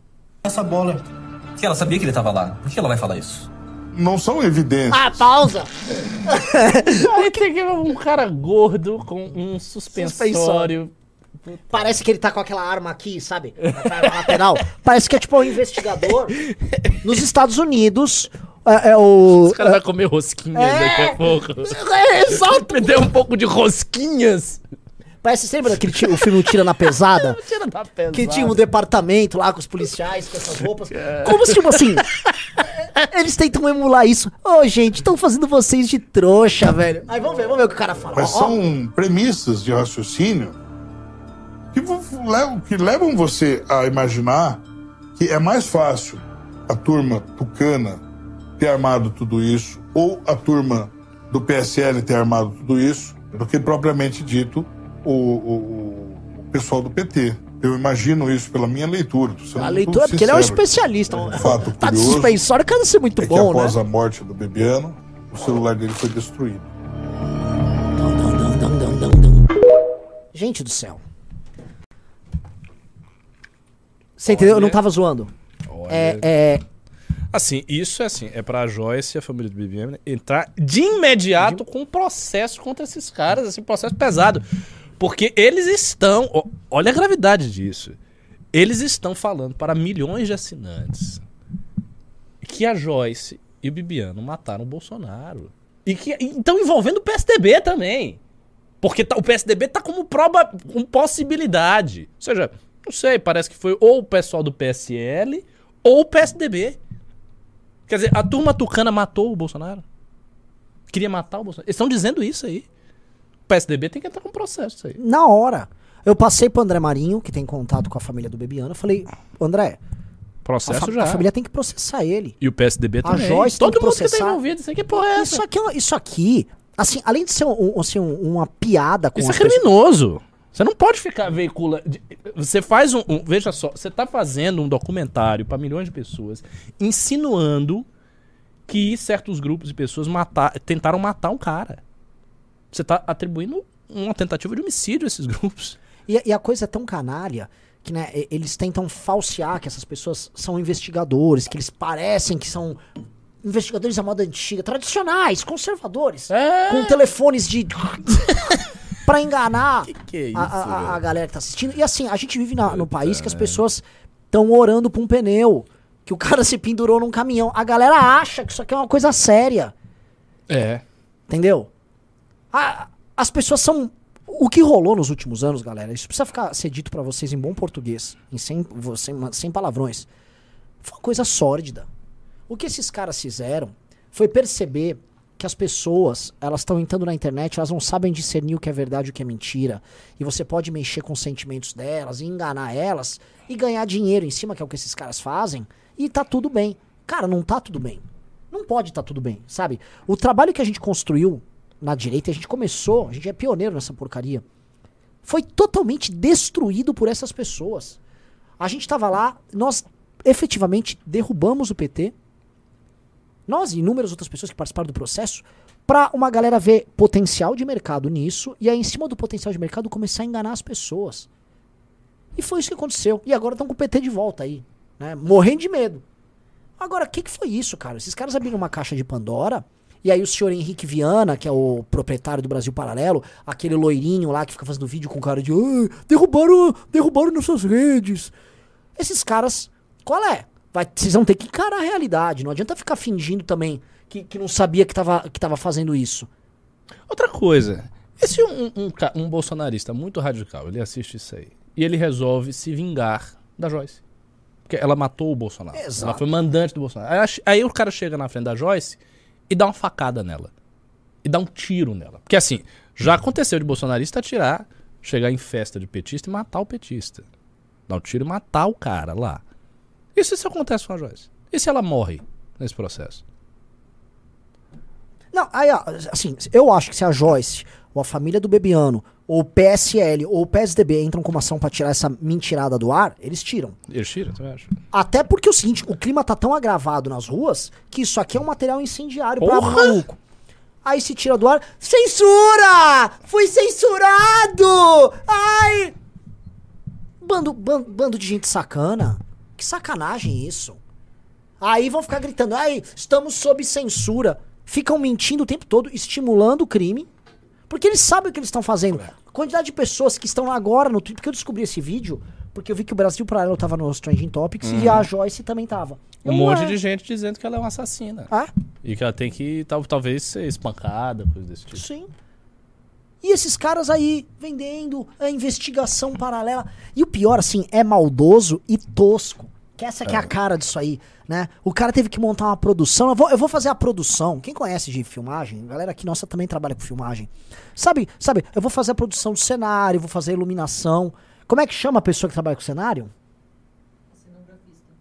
Speaker 7: Essa bola?
Speaker 5: Que ela sabia que ele tava lá. Por que ela vai falar isso?
Speaker 8: Não são evidências.
Speaker 2: Ah, pausa!
Speaker 1: Aí tem um cara gordo com um suspensório.
Speaker 2: Parece que ele tá com aquela arma aqui, sabe? Na arma lateral. Parece que é tipo um investigador nos Estados Unidos. É, é o.
Speaker 1: Os caras vão comer rosquinhas
Speaker 2: É.
Speaker 1: daqui a pouco.
Speaker 2: É, exato!
Speaker 1: Me dê um pouco de rosquinhas.
Speaker 2: Parece, você lembra daquele o filme Tira na Pesada?
Speaker 1: Tira da pesada.
Speaker 2: Que tinha um departamento lá com os policiais, com essas roupas. Como se, tipo assim. eles tentam emular isso. Ô, gente, estão fazendo vocês de trouxa, velho. Aí vamos ver, vamos ver o que o cara fala.
Speaker 8: Mas são premissas de raciocínio que, que levam você a imaginar que é mais fácil a turma tucana ter armado tudo isso ou a turma do PSL ter armado tudo isso do que propriamente dito o, o- o pessoal do PT. Eu imagino isso pela minha leitura.
Speaker 2: A leitura, porque ele é um especialista.
Speaker 8: Um fato
Speaker 2: tá de suspensório, cara, ser muito
Speaker 8: É que
Speaker 2: bom,
Speaker 8: após
Speaker 2: né?
Speaker 8: a morte do Bebiano, o celular dele foi destruído.
Speaker 2: Gente do céu. Você entendeu? Eu não tava zoando.
Speaker 1: Olha.
Speaker 2: É, é,
Speaker 1: Assim, isso é assim, é pra Joyce e a família do BBM entrar de imediato com um processo contra esses caras, assim, um processo pesado. Porque eles estão, olha a gravidade disso. Eles estão falando para milhões de assinantes que a Joyce e o Bibiano mataram o Bolsonaro. E que estão envolvendo o PSDB também. Porque tá- o PSDB tá como proba, com possibilidade. Ou seja, não sei, parece que foi ou o pessoal do PSL ou o PSDB. Quer dizer, a turma tucana matou o Bolsonaro? Queria matar o Bolsonaro? Eles estão dizendo isso aí. O PSDB tem que entrar com processo isso aí.
Speaker 2: na hora. Eu passei pro André Marinho, que tem contato com a família do Bebiano. Eu falei, André, a,
Speaker 1: Processo
Speaker 2: fa-
Speaker 1: já.
Speaker 2: a família tem que processar ele.
Speaker 1: E o PSDB
Speaker 2: A
Speaker 1: também.
Speaker 2: Joyce tem
Speaker 1: Todo
Speaker 2: que
Speaker 1: mundo que tá envolvido. Isso aqui, porra, é essa?
Speaker 2: Isso aqui, é isso aqui, assim, além de ser um- assim, um- uma piada com
Speaker 1: Isso é
Speaker 2: as pessoas-
Speaker 1: criminoso. Você não pode ficar veiculando. Você faz um, um- Veja só, você tá fazendo um documentário para milhões de pessoas, insinuando que certos grupos de pessoas matar, tentaram matar um cara. Você tá atribuindo uma tentativa de homicídio a esses grupos.
Speaker 2: E, e a coisa é tão canalha que né, eles tentam falsear que essas pessoas são investigadores, que eles parecem que são investigadores da moda antiga, tradicionais, conservadores,
Speaker 1: É.
Speaker 2: com telefones de. pra enganar
Speaker 1: que é isso,
Speaker 2: a, a- a- galera que tá assistindo. E assim, a gente vive na- no país que as pessoas estão orando pra um pneu, que o cara se pendurou num caminhão. A galera acha que isso aqui é uma coisa séria.
Speaker 1: É.
Speaker 2: Entendeu? A- as pessoas são. O que rolou nos últimos anos, galera, isso precisa ficar ser dito pra vocês em bom português, em sem, sem, sem palavrões. Foi uma coisa sórdida. O que esses caras fizeram foi perceber que as pessoas, elas estão entrando na internet, elas não sabem discernir o que é verdade e o que é mentira. E você pode mexer com os sentimentos delas enganar elas e ganhar dinheiro em cima, que é o que esses caras fazem, e tá tudo bem. Cara, não tá tudo bem. Não pode estar tudo bem, sabe? O trabalho que a gente construiu na direita, a gente começou, a gente é pioneiro nessa porcaria, foi totalmente destruído por essas pessoas. A gente tava lá, nós efetivamente derrubamos o PT, nós e inúmeras outras pessoas que participaram do processo, pra uma galera ver potencial de mercado nisso e aí em cima do potencial de mercado começar a enganar as pessoas. E foi isso que aconteceu. E agora estão com o PT de volta aí, né? Morrendo de medo. Agora, o que, que foi isso, cara? Esses caras abriram uma caixa de Pandora. E aí o senhor Henrique Viana, que é o proprietário do Brasil Paralelo, aquele loirinho lá que fica fazendo vídeo com cara de "Ai, derrubaram, derrubaram nossas redes. Esses caras, qual é? Vai, vocês vão ter que encarar a realidade. Não adianta ficar fingindo também que, que não sabia que tava, que tava fazendo isso.
Speaker 1: Outra coisa, esse um, um, um bolsonarista muito radical, ele assiste isso aí. E ele resolve se vingar da Joyce. Porque ela matou o Bolsonaro.
Speaker 2: Exato.
Speaker 1: Ela foi mandante do Bolsonaro. Aí, aí o cara chega na frente da Joyce e dá uma facada nela. E dá um tiro nela. Porque assim, já aconteceu de bolsonarista atirar, chegar em festa de petista e matar o petista. Dar um tiro e matar o cara lá. E se isso acontece com a Joyce? E se ela morre nesse processo?
Speaker 2: Não, aí, assim, eu acho que se a Joyce, ou a família do Bebiano, ou o PSL, ou o PSDB entram com uma ação pra tirar essa mentirada do ar, eles tiram.
Speaker 1: Eles tiram, tu acha?
Speaker 2: Até porque é o seguinte, o clima tá tão agravado nas ruas que isso aqui é um material incendiário pra
Speaker 1: Porra!
Speaker 2: maluco. Aí se tira do ar, censura! Fui censurado! Ai! Bando, ban- bando de gente sacana. Que sacanagem isso. Aí vão ficar gritando, ai, estamos sob censura. Ficam mentindo o tempo todo, estimulando o crime. Porque eles sabem o que eles estão fazendo. A quantidade de pessoas que estão agora no Twitter, porque eu descobri esse vídeo, porque eu vi que o Brasil Paralelo tava no Trending Topics e a Joyce também tava.
Speaker 1: Um
Speaker 2: Eu,
Speaker 1: monte
Speaker 2: ué.
Speaker 1: de gente dizendo que ela é uma assassina.
Speaker 2: Ah,
Speaker 1: E que ela tem que tal, talvez ser espancada, coisa desse tipo.
Speaker 2: sim. E esses caras aí vendendo a investigação paralela. E o pior, assim, é maldoso e tosco. Que essa que é a cara disso aí, né? O cara teve que montar uma produção. Eu vou, eu vou fazer a produção. Quem conhece de filmagem, a galera aqui nossa também trabalha com filmagem. Sabe, sabe, eu vou fazer a produção do cenário, vou fazer a iluminação. Como é que chama a pessoa que trabalha com cenário?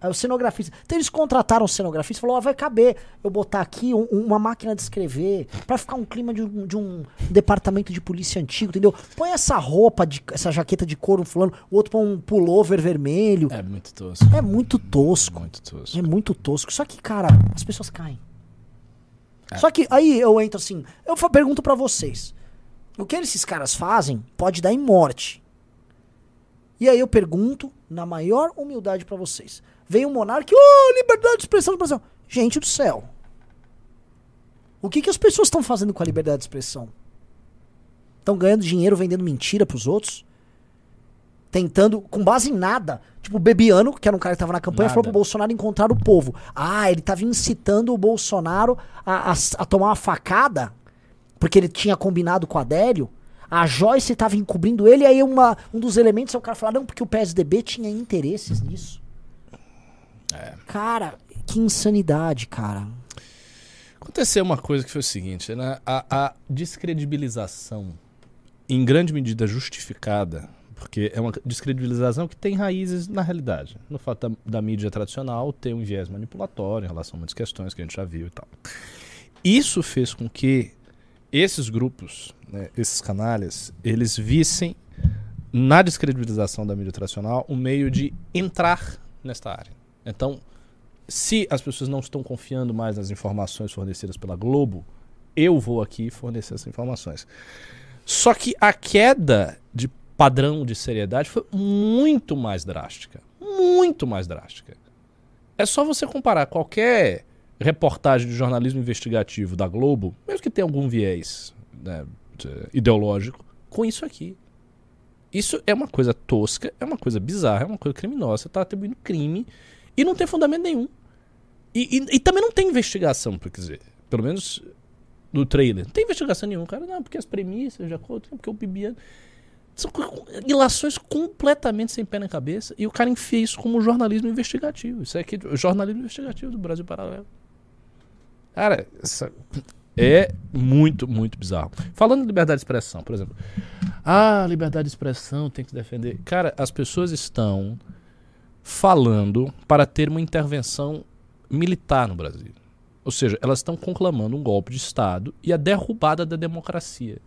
Speaker 2: É o cenografista. Então eles contrataram o cenografista e falou: ó, vai caber eu botar aqui um- uma máquina de escrever pra ficar um clima de um, de um departamento de polícia antigo, entendeu? Põe essa roupa, de, essa jaqueta de couro fulano, o outro põe um pullover vermelho.
Speaker 1: É muito tosco.
Speaker 2: É muito tosco.
Speaker 1: Muito tosco.
Speaker 2: É muito tosco. Só que, cara, as pessoas caem. Só que aí eu entro assim, eu pergunto pra vocês. O que esses caras fazem pode dar em morte. E aí eu pergunto, na maior humildade pra vocês. Vem um monarca, oh, liberdade de expressão do Brasil. Gente do céu. O que, que as pessoas estão fazendo com a liberdade de expressão? Estão ganhando dinheiro vendendo mentira pros outros? Tentando, com base em nada. Tipo, o Bebiano, que era um cara que tava na campanha,
Speaker 1: Nada.
Speaker 2: falou pro Bolsonaro encontrar o povo. Ah, ele tava incitando o Bolsonaro a, a- a tomar uma facada, porque ele tinha combinado com a Adélio. A Joyce tava encobrindo ele, e aí uma, um dos elementos é o cara falar, não, porque o PSDB tinha interesses nisso. Cara, que insanidade, cara.
Speaker 1: Aconteceu uma coisa que foi o seguinte, né? A, a descredibilização, em grande medida justificada, porque é uma descredibilização que tem raízes na realidade. No fato da, da mídia tradicional ter um viés manipulatório em relação a muitas questões que a gente já viu e tal. Isso fez com que esses grupos, né, esses canalhas, eles vissem na descredibilização da mídia tradicional um meio de entrar nesta área. Então, se as pessoas não estão confiando mais nas informações fornecidas pela Globo, eu vou aqui fornecer essas informações. Só que a queda de padrão de seriedade foi muito mais drástica. Muito mais drástica. É só você comparar qualquer reportagem de jornalismo investigativo da Globo, mesmo que tenha algum viés né, de- ideológico, com isso aqui. Isso é uma coisa tosca, é uma coisa bizarra, é uma coisa criminosa. Você está atribuindo crime e não tem fundamento nenhum. E, e- e também não tem investigação, por dizer. Pelo menos no trailer. Não tem investigação nenhuma, cara. Não, porque as premissas de acordo, porque o Bibiano. São co- co- ilações completamente sem pé na cabeça. E o cara enfia isso como jornalismo investigativo. Isso é aqui, jornalismo investigativo do Brasil Paralelo. Cara, essa- é muito, muito bizarro. Falando de liberdade de expressão, por exemplo. Ah, liberdade de expressão tem que defender. Cara, as pessoas estão falando para ter uma intervenção militar no Brasil. Ou seja, elas estão conclamando um golpe de Estado e a derrubada da democracia.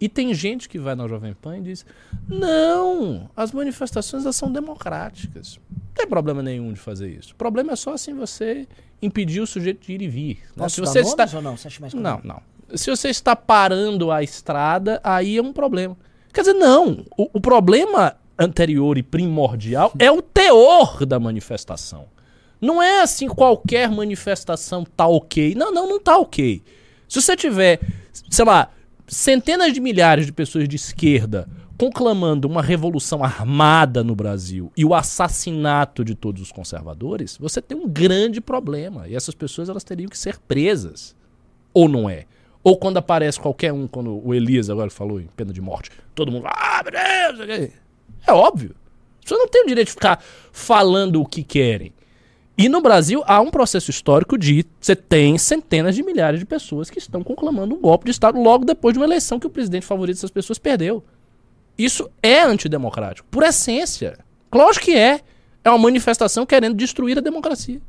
Speaker 1: E tem gente que vai na Jovem Pan e diz: não, as manifestações elas são democráticas. Não tem problema nenhum de fazer isso. O problema é só assim você impedir o sujeito de ir e vir. né? Se você está
Speaker 2: não? Você acha mais
Speaker 1: não, não. Se você está parando a estrada, aí é um problema. Quer dizer, não. O, o problema anterior e primordial é o teor da manifestação. Não é assim qualquer manifestação tá ok. Não, não, não tá ok. Se você tiver, sei lá, centenas de milhares de pessoas de esquerda conclamando uma revolução armada no Brasil e o assassinato de todos os conservadores, você tem um grande problema. E essas pessoas elas teriam que ser presas. Ou não é? Ou quando aparece qualquer um, quando o Elias agora falou em pena de morte, todo mundo, ah, meu Deus, é óbvio. As pessoas não têm o direito de ficar falando o que querem. E no Brasil há um processo histórico de você tem centenas de milhares de pessoas que estão conclamando um golpe de Estado logo depois de uma eleição que o presidente favorito dessas pessoas perdeu. Isso é antidemocrático, por essência. Lógico que é. É uma manifestação querendo destruir a democracia.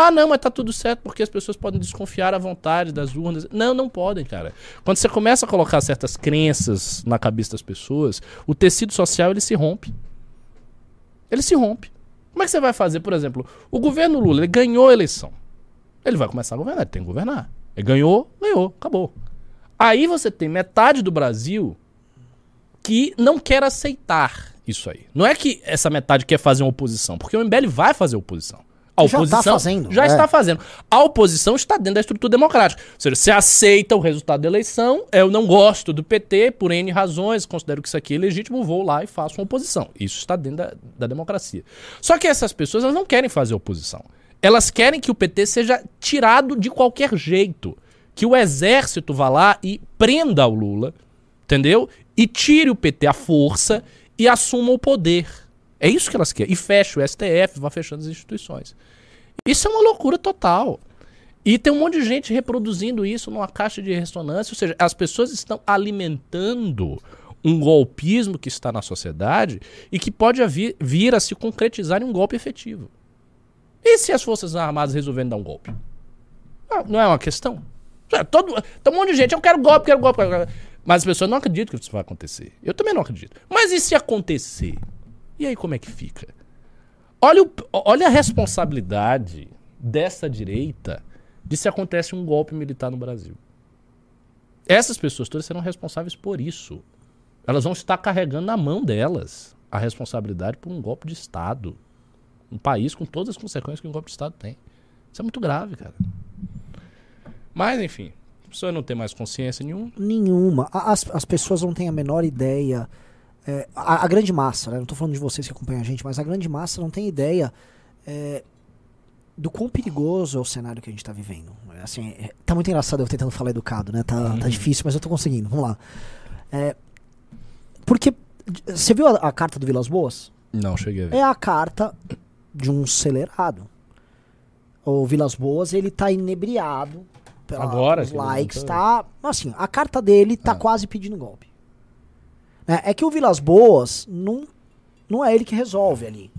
Speaker 1: Ah, não, mas tá tudo certo porque as pessoas podem desconfiar à vontade das urnas. Não, não podem, cara. Quando você começa a colocar certas crenças na cabeça das pessoas, o tecido social ele se rompe. Ele se rompe. Como é que você vai fazer, por exemplo, o governo Lula, ele ganhou a eleição. Ele vai começar a governar, ele tem que governar. Ele ganhou, ganhou, acabou. Aí você tem metade do Brasil que não quer aceitar isso aí. Não é que essa metade quer fazer uma oposição, porque o MBL vai fazer oposição. A
Speaker 2: Já tá
Speaker 1: oposição
Speaker 2: fazendo,
Speaker 1: já
Speaker 2: é.
Speaker 1: está fazendo. A oposição está dentro da estrutura democrática. Ou seja, você aceita o resultado da eleição, eu não gosto do PT por N razões, considero que isso aqui é legítimo, vou lá e faço uma oposição. Isso está dentro da, da democracia. Só que essas pessoas elas não querem fazer oposição. Elas querem que o PT seja tirado de qualquer jeito. Que o exército vá lá e prenda o Lula, entendeu? E tire o PT à força e assuma o poder. É isso que elas querem. E fecha o STF, vá fechando as instituições. Isso é uma loucura total. E tem um monte de gente reproduzindo isso numa caixa de ressonância. Ou seja, as pessoas estão alimentando um golpismo que está na sociedade e que pode vir, vir a se concretizar em um golpe efetivo. E se as Forças Armadas resolverem dar um golpe? Ah, Não é uma questão? É, Todo, tem um monte de gente, eu quero golpe, quero golpe. Quero golpe. Mas as pessoas não acreditam que isso vai acontecer. Eu também não acredito. Mas e se acontecer? E aí como é que fica? Olha, o- olha a responsabilidade dessa direita de se acontece um golpe militar no Brasil. Essas pessoas todas serão responsáveis por isso. Elas vão estar carregando na mão delas a responsabilidade por um golpe de Estado. Um país com todas as consequências que um golpe de Estado tem. Isso é muito grave, cara. Mas, enfim, as pessoas não têm mais consciência nenhuma.
Speaker 2: Nenhuma. A- As, as pessoas não têm a menor ideia. É, a, a grande massa, né? Não tô falando de vocês que acompanham a gente, mas a grande massa não tem ideia é, do quão perigoso é o cenário que a gente tá vivendo. Assim, é, tá muito engraçado eu tentando falar educado, né? Tá, tá difícil, mas eu tô conseguindo. Vamos lá. É, porque. Você viu a, a carta do Vilas Boas?
Speaker 1: Não, cheguei a ver.
Speaker 2: É a carta de um acelerado. O Vilas Boas, ele tá inebriado pela,
Speaker 1: Agora
Speaker 2: pelos likes,
Speaker 1: levantou.
Speaker 2: tá... Assim, a carta dele tá
Speaker 1: Ah.
Speaker 2: quase pedindo golpe. É, é que o Vilas Boas não, não é ele que resolve ali.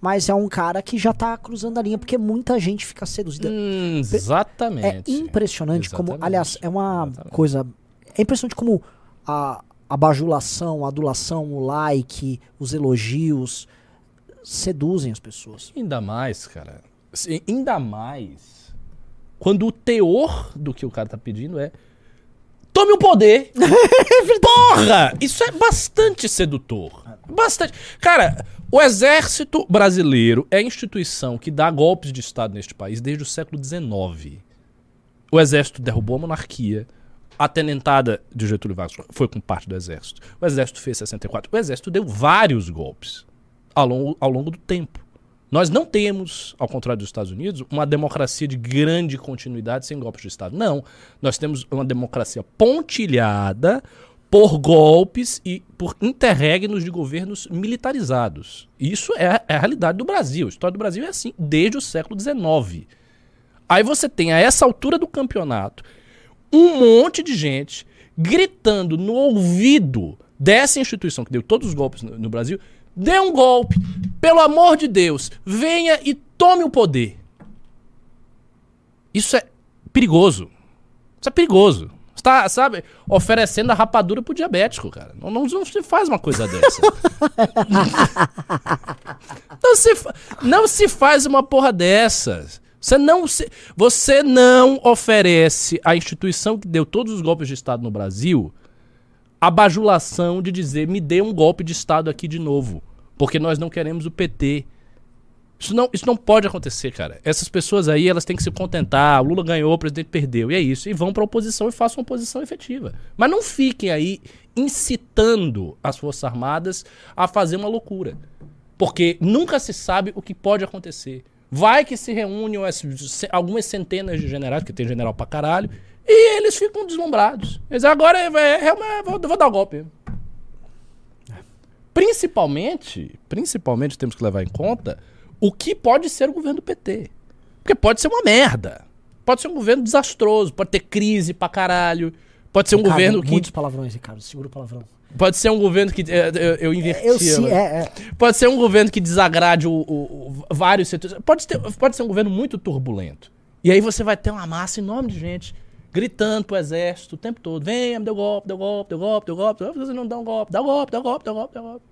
Speaker 2: Mas é um cara que já tá cruzando a linha, porque muita gente fica seduzida.
Speaker 1: Hum,
Speaker 2: É
Speaker 1: exatamente.
Speaker 2: impressionante como,
Speaker 1: Exatamente.
Speaker 2: aliás, é uma
Speaker 1: Exatamente.
Speaker 2: coisa. É impressionante como a, a bajulação, a adulação, o like, os elogios seduzem as pessoas.
Speaker 1: Ainda mais, cara. assim, Ainda mais quando o teor do que o cara tá pedindo é. Tome o poder! Porra! Isso é bastante sedutor. Bastante. Cara, o exército brasileiro é a instituição que dá golpes de Estado neste país desde o século XIX. O exército derrubou a monarquia. A tenentada de Getúlio Vargas foi com parte do exército. O exército fez 64. O exército deu vários golpes ao longo, ao longo do tempo. Nós não temos, ao contrário dos Estados Unidos, uma democracia de grande continuidade sem golpes de Estado. Não. Nós temos uma democracia pontilhada por golpes e por interregnos de governos militarizados. Isso é a, é a realidade do Brasil. A história do Brasil é assim desde o século XIX. Aí você tem, a essa altura do campeonato, um monte de gente gritando no ouvido dessa instituição que deu todos os golpes no, no Brasil: dê um golpe, pelo amor de Deus, venha e tome o poder. Isso é perigoso. Isso é perigoso. Você tá, sabe, oferecendo a rapadura pro diabético, cara. Não, não, não se faz uma coisa dessa. não, se, não se faz uma porra dessas. Você não, se, você não oferece à instituição que deu todos os golpes de Estado no Brasil a bajulação de dizer me dê um golpe de Estado aqui de novo, porque nós não queremos o PT. Isso não, isso não pode acontecer, cara. Essas pessoas aí, elas têm que se contentar. O Lula ganhou, o presidente perdeu. E é isso. E vão pra oposição e façam oposição efetiva. Mas não fiquem aí incitando as Forças Armadas a fazer uma loucura. Porque nunca se sabe o que pode acontecer. Vai que se reúnem algumas centenas de generais, porque tem general pra caralho, e eles ficam deslumbrados. Eles agora é, é, é, vou, vou dar o golpe. Principalmente, principalmente temos que levar em conta o que pode ser o governo do PT. Porque pode ser uma merda. Pode ser um governo desastroso, pode ter crise pra caralho. Pode ser um
Speaker 2: Ricardo,
Speaker 1: governo que.
Speaker 2: Muitos palavrões, Ricardo. Segura o palavrão.
Speaker 1: Pode ser um governo que. é, Eu, eu inverti.
Speaker 2: Eu sim,
Speaker 1: né?
Speaker 2: é, é.
Speaker 1: Pode ser um governo que desagrade o, o- o- vários setores. Pode, ter, pode ser um governo muito turbulento. E aí você vai ter uma massa enorme de gente gritando pro exército o tempo todo: venha, me deu golpe, deu golpe, deu golpe, deu golpe. deu golpe. Você não um golpe, dá golpe, dá golpe, dá golpe, dá golpe.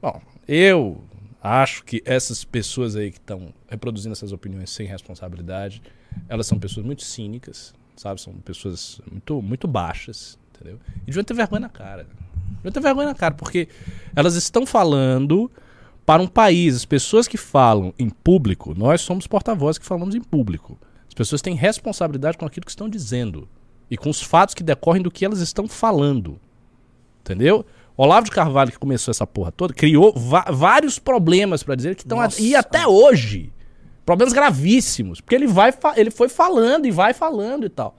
Speaker 1: Bom, eu acho que essas pessoas aí que estão reproduzindo essas opiniões sem responsabilidade, elas são pessoas muito cínicas, sabe? São pessoas muito, muito baixas, entendeu? E deviam ter vergonha na cara. Deviam ter vergonha na cara, porque elas estão falando para um país. As pessoas que falam em público, nós somos porta-vozes que falamos em público. As pessoas têm responsabilidade com aquilo que estão dizendo e com os fatos que decorrem do que elas estão falando. Entendeu? Olavo de Carvalho, que começou essa porra toda, criou vários problemas pra dizer que estão e até hoje. Problemas gravíssimos. Porque ele, vai ele foi falando e vai falando e tal.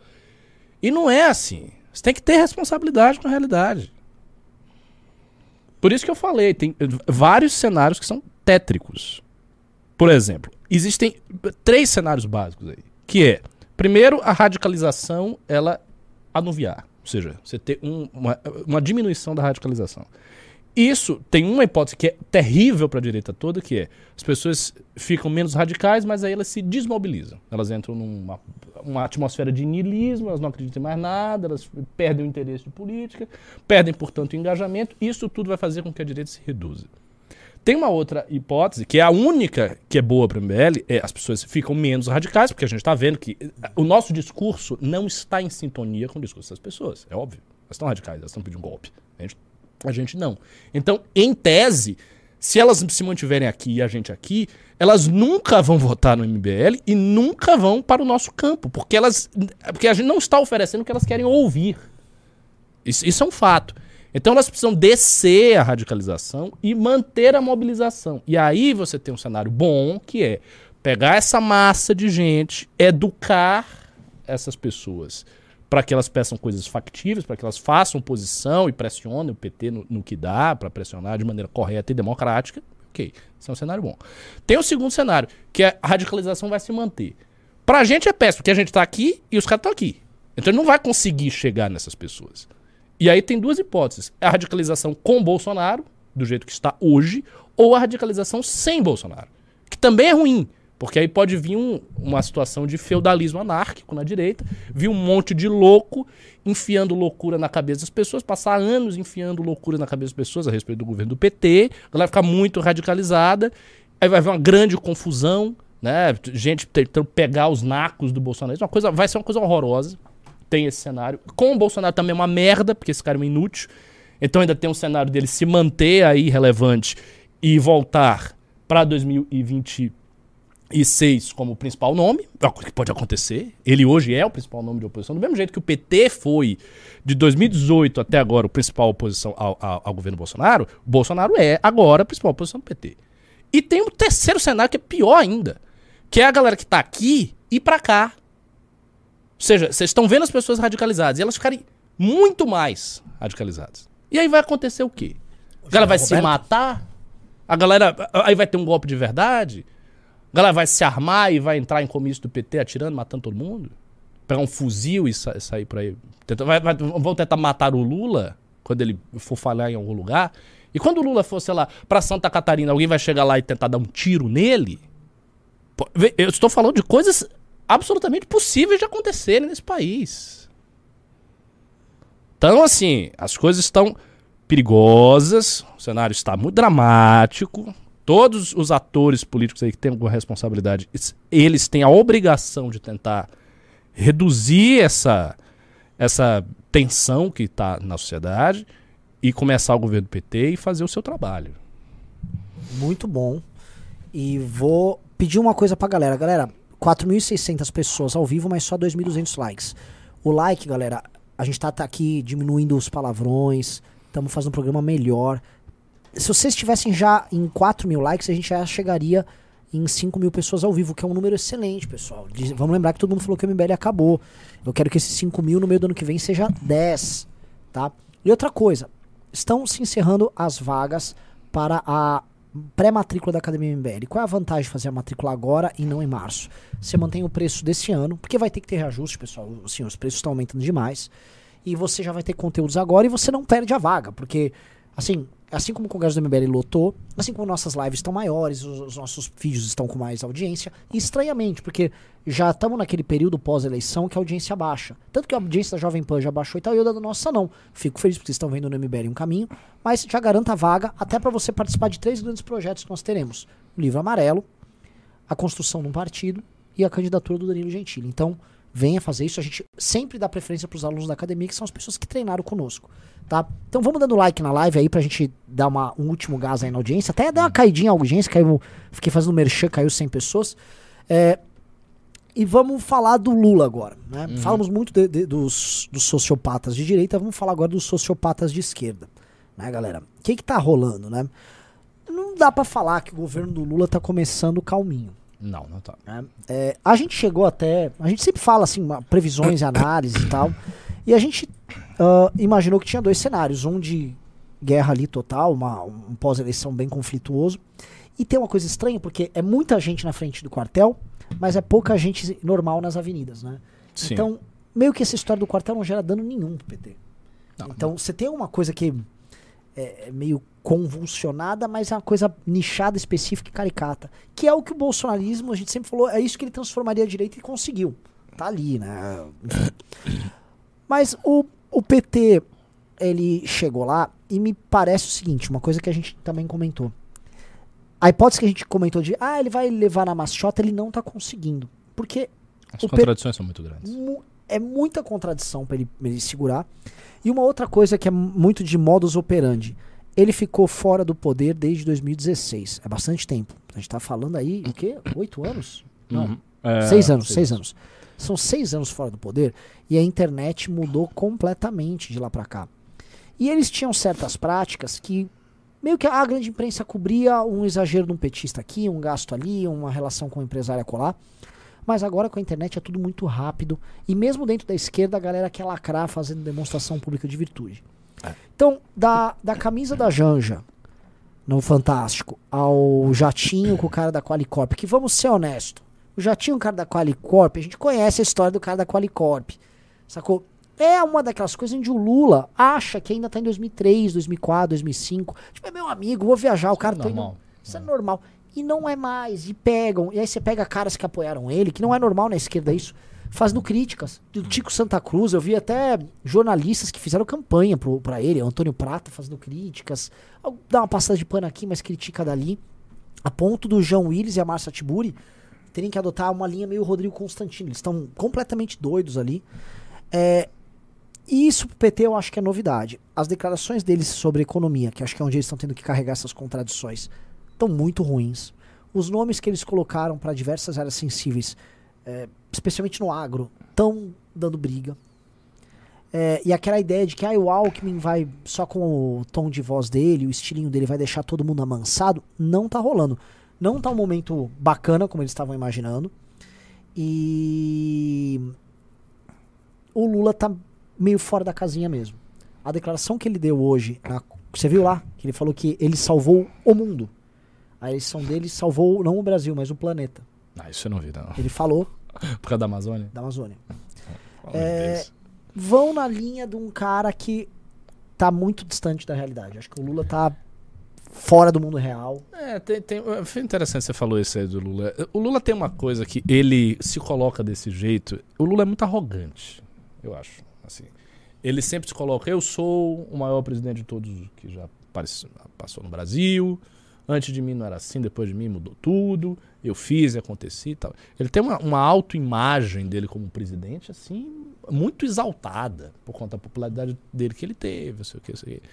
Speaker 1: E não é assim. Você tem que ter responsabilidade com a realidade. Por isso que eu falei, tem vários cenários que são tétricos. Por exemplo, existem três cenários básicos aí. Que é, primeiro, a radicalização, ela anuviar. Ou seja, você ter um- uma, uma diminuição da radicalização. Isso tem uma hipótese que é terrível para a direita toda, que é as pessoas ficam menos radicais, mas aí elas se desmobilizam. Elas entram numa uma atmosfera de niilismo, elas não acreditam em mais nada, elas perdem o interesse de política, perdem, portanto, o engajamento. Isso tudo vai fazer com que a direita se reduza. Tem uma outra hipótese, que é a única que é boa para o MBL, é as pessoas ficam menos radicais, porque a gente está vendo que eh, o nosso discurso não está em sintonia com o discurso das pessoas. É óbvio. Elas estão radicais, elas estão pedindo golpe. A gente, a gente não. Então, em tese, se elas se mantiverem aqui e a gente aqui, elas nunca vão votar no MBL e nunca vão para o nosso campo, porque elas porque a gente não está oferecendo o que elas querem ouvir. Isso, isso é um fato. Então elas precisam descer a radicalização e manter a mobilização. E aí você tem um cenário bom, que é pegar essa massa de gente, educar essas pessoas para que elas peçam coisas factíveis, para que elas façam posição e pressionem o PT no, no que dá, para pressionar de maneira correta e democrática. Ok, esse é um cenário bom. Tem o segundo cenário, que é a radicalização vai se manter. Pra gente é péssimo, porque a gente tá aqui e os caras estão aqui. Então ele não vai conseguir chegar nessas pessoas. E aí tem duas hipóteses: a radicalização com Bolsonaro, do jeito que está hoje, ou a radicalização sem Bolsonaro, que também é ruim, porque aí pode vir um- uma situação de feudalismo anárquico na direita, vir um monte de louco enfiando loucura na cabeça das pessoas, passar anos enfiando loucura na cabeça das pessoas a respeito do governo do PT, a galera ficar muito radicalizada, aí vai haver uma grande confusão, né? Gente tentando pegar os nacos do Bolsonaro, uma coisa, vai ser uma coisa horrorosa tem esse cenário. Com o Bolsonaro também é uma merda, porque esse cara é um inútil. Então ainda tem um cenário dele se manter aí relevante e voltar para 2026 como principal nome. É coisa que pode acontecer. Ele hoje é o principal nome de oposição. Do mesmo jeito que o PT foi, de 2018 até agora, o principal oposição ao, ao- ao governo Bolsonaro, o Bolsonaro é agora a principal oposição do PT. E tem um terceiro cenário que é pior ainda, que é a galera que tá aqui e pra cá. Ou seja, vocês estão vendo as pessoas radicalizadas e elas ficarem muito mais radicalizadas. E aí vai acontecer o quê? A galera vai se matar? A galera. Aí vai ter um golpe de verdade? A galera vai se armar e vai entrar em comício do PT atirando, matando todo mundo? Pegar um fuzil e sa- sair por aí. Tenta- vai- vai- vão tentar matar o Lula quando ele for falhar em algum lugar? E quando o Lula for, sei lá, pra Santa Catarina, alguém vai chegar lá e tentar dar um tiro nele? Eu estou falando de coisas absolutamente possíveis de acontecerem nesse país. Então, assim, as coisas estão perigosas, o cenário está muito dramático. Todos os atores políticos aí que têm alguma responsabilidade, es- eles têm a obrigação de tentar reduzir essa, essa tensão que está na sociedade e começar o governo do PT e fazer o seu trabalho.
Speaker 2: Muito bom. E vou pedir uma coisa pra galera. Galera, 4.600 pessoas ao vivo, mas só 2.200 likes. O like, galera, a gente tá, tá aqui diminuindo os palavrões, estamos fazendo um programa melhor. Se vocês estivessem já em 4 mil likes, a gente já chegaria em 5 mil pessoas ao vivo, que é um número excelente, pessoal. Vamos lembrar que todo mundo falou que o MBL acabou. Eu quero que esses 5 mil no meio do ano que vem seja 10, tá? E outra coisa, estão se encerrando as vagas para a pré-matrícula da Academia MBL. Qual é a vantagem de fazer a matrícula agora e não em março? Você mantém o preço desse ano, porque vai ter que ter reajuste, pessoal. Assim, os preços estão aumentando demais. E você já vai ter conteúdos agora e você não perde a vaga, porque, assim, assim como o Congresso do MBL lotou, assim como nossas lives estão maiores, os, os nossos vídeos estão com mais audiência, e estranhamente, porque já estamos naquele período pós-eleição que a audiência baixa. Tanto que a audiência da Jovem Pan já baixou e tal, e eu da nossa não. Fico feliz porque vocês estão vendo no MBL um caminho, mas já garanta a vaga até para você participar de três grandes projetos que nós teremos: o livro amarelo, a construção de um partido e a candidatura do Danilo Gentili. Então, venha fazer isso. A gente sempre dá preferência para os alunos da academia, que são as pessoas que treinaram conosco, tá? Então, vamos dando like na live aí pra gente dar uma, um último gás aí na audiência. Até dar uma caidinha a audiência, caiu, fiquei fazendo merchan, caiu 100 pessoas. É, e vamos falar do Lula agora, né? Falamos muito de- de- dos, dos sociopatas de direita, vamos falar agora dos sociopatas de esquerda, né, galera? O que que tá rolando, né? Não dá pra falar que o governo do Lula tá começando calminho.
Speaker 1: Não, não tá.
Speaker 2: né? É, a gente chegou até. A gente sempre fala assim, previsões e análise e tal. E a gente ah, imaginou que tinha dois cenários: um de guerra ali total, uma, um pós-eleição bem conflituoso. E tem uma coisa estranha, porque é muita gente na frente do quartel, mas é pouca gente normal nas avenidas, né?
Speaker 1: Sim.
Speaker 2: Então, meio que essa história do quartel não gera dano nenhum pro PT.
Speaker 1: Não,
Speaker 2: então, você tem uma coisa que é, é meio convulsionada, mas é uma coisa nichada, específica e caricata. Que é o que o bolsonarismo, a gente sempre falou, é isso que ele transformaria a direita e conseguiu. Tá ali, né? Mas o, o PT, ele chegou lá e me parece o seguinte, uma coisa que a gente também comentou. A hipótese que a gente comentou de, ah, ele vai levar na machota, ele não tá conseguindo. Porque
Speaker 1: As
Speaker 2: o P-
Speaker 1: contradições são muito grandes.
Speaker 2: mu- é muita contradição pra ele, ele segurar. E uma outra coisa que é muito de modus operandi. Ele ficou fora do poder desde 2016. É bastante tempo. A gente tá falando aí, o quê? Oito anos? Não.
Speaker 1: Uhum. É,
Speaker 2: seis anos, seis anos. São seis anos fora do poder e a internet mudou completamente de lá pra cá. E eles tinham certas práticas que meio que a grande imprensa cobria um exagero de um petista aqui, um gasto ali, uma relação com o empresário colar. Mas agora com a internet é tudo muito rápido. E mesmo dentro da esquerda, a galera quer lacrar fazendo demonstração pública de virtude. Então, da, da camisa da Janja no Fantástico ao Jatinho com o cara da Qualicorp, que vamos ser honestos, o Jatinho, o cara da Qualicorp, a gente conhece a história do cara da Qualicorp, sacou? É uma daquelas coisas onde o Lula acha que ainda tá em 2003, 2004, 2005. Tipo, é meu amigo, vou viajar, o cara
Speaker 1: é
Speaker 2: tá indo-
Speaker 1: normal.
Speaker 2: Isso é normal. E não é mais. E pegam. E aí você pega caras que apoiaram ele, que não é normal na esquerda isso, fazendo críticas. Do Tico Santa Cruz, eu vi até jornalistas que fizeram campanha pro, pra ele, Antônio Prata fazendo críticas. Dá uma passada de pano aqui, mas critica dali. A ponto do João Willis e a Márcia Tiburi terem que adotar uma linha meio Rodrigo Constantino. Eles estão completamente doidos ali. É, isso pro PT eu acho que é novidade. As declarações deles sobre economia, que acho que é onde eles estão tendo que carregar essas contradições, estão muito ruins. Os nomes que eles colocaram para diversas áreas sensíveis, é, especialmente no agro, estão dando briga. É, e aquela ideia de que ah, o Alckmin vai só com o tom de voz dele, o estilinho dele vai deixar todo mundo amansado, não tá rolando. Não tá um momento bacana como eles estavam imaginando. E o Lula tá meio fora da casinha mesmo. A declaração que ele deu hoje, na- você viu lá? Que ele falou que ele salvou o mundo. A eleição dele salvou não o Brasil, mas o planeta.
Speaker 1: Ah, isso eu não vi, não.
Speaker 2: Ele falou
Speaker 1: Por causa da Amazônia?
Speaker 2: da Amazônia. É. Vão na linha de um cara que tá muito distante da realidade. Acho que o Lula tá fora do mundo real.
Speaker 1: É, tem, tem, foi interessante você falou isso aí do Lula. O Lula tem uma coisa que ele se coloca desse jeito. O Lula é muito arrogante, eu acho. Assim, ele sempre se coloca: eu sou o maior presidente de todos que já apareceu- passou no Brasil. Antes de mim não era assim, depois de mim mudou tudo. Eu fiz e aconteci tal. Ele tem uma, uma autoimagem dele como presidente, assim, muito exaltada por conta da popularidade dele que ele teve, sei o que, sei o que.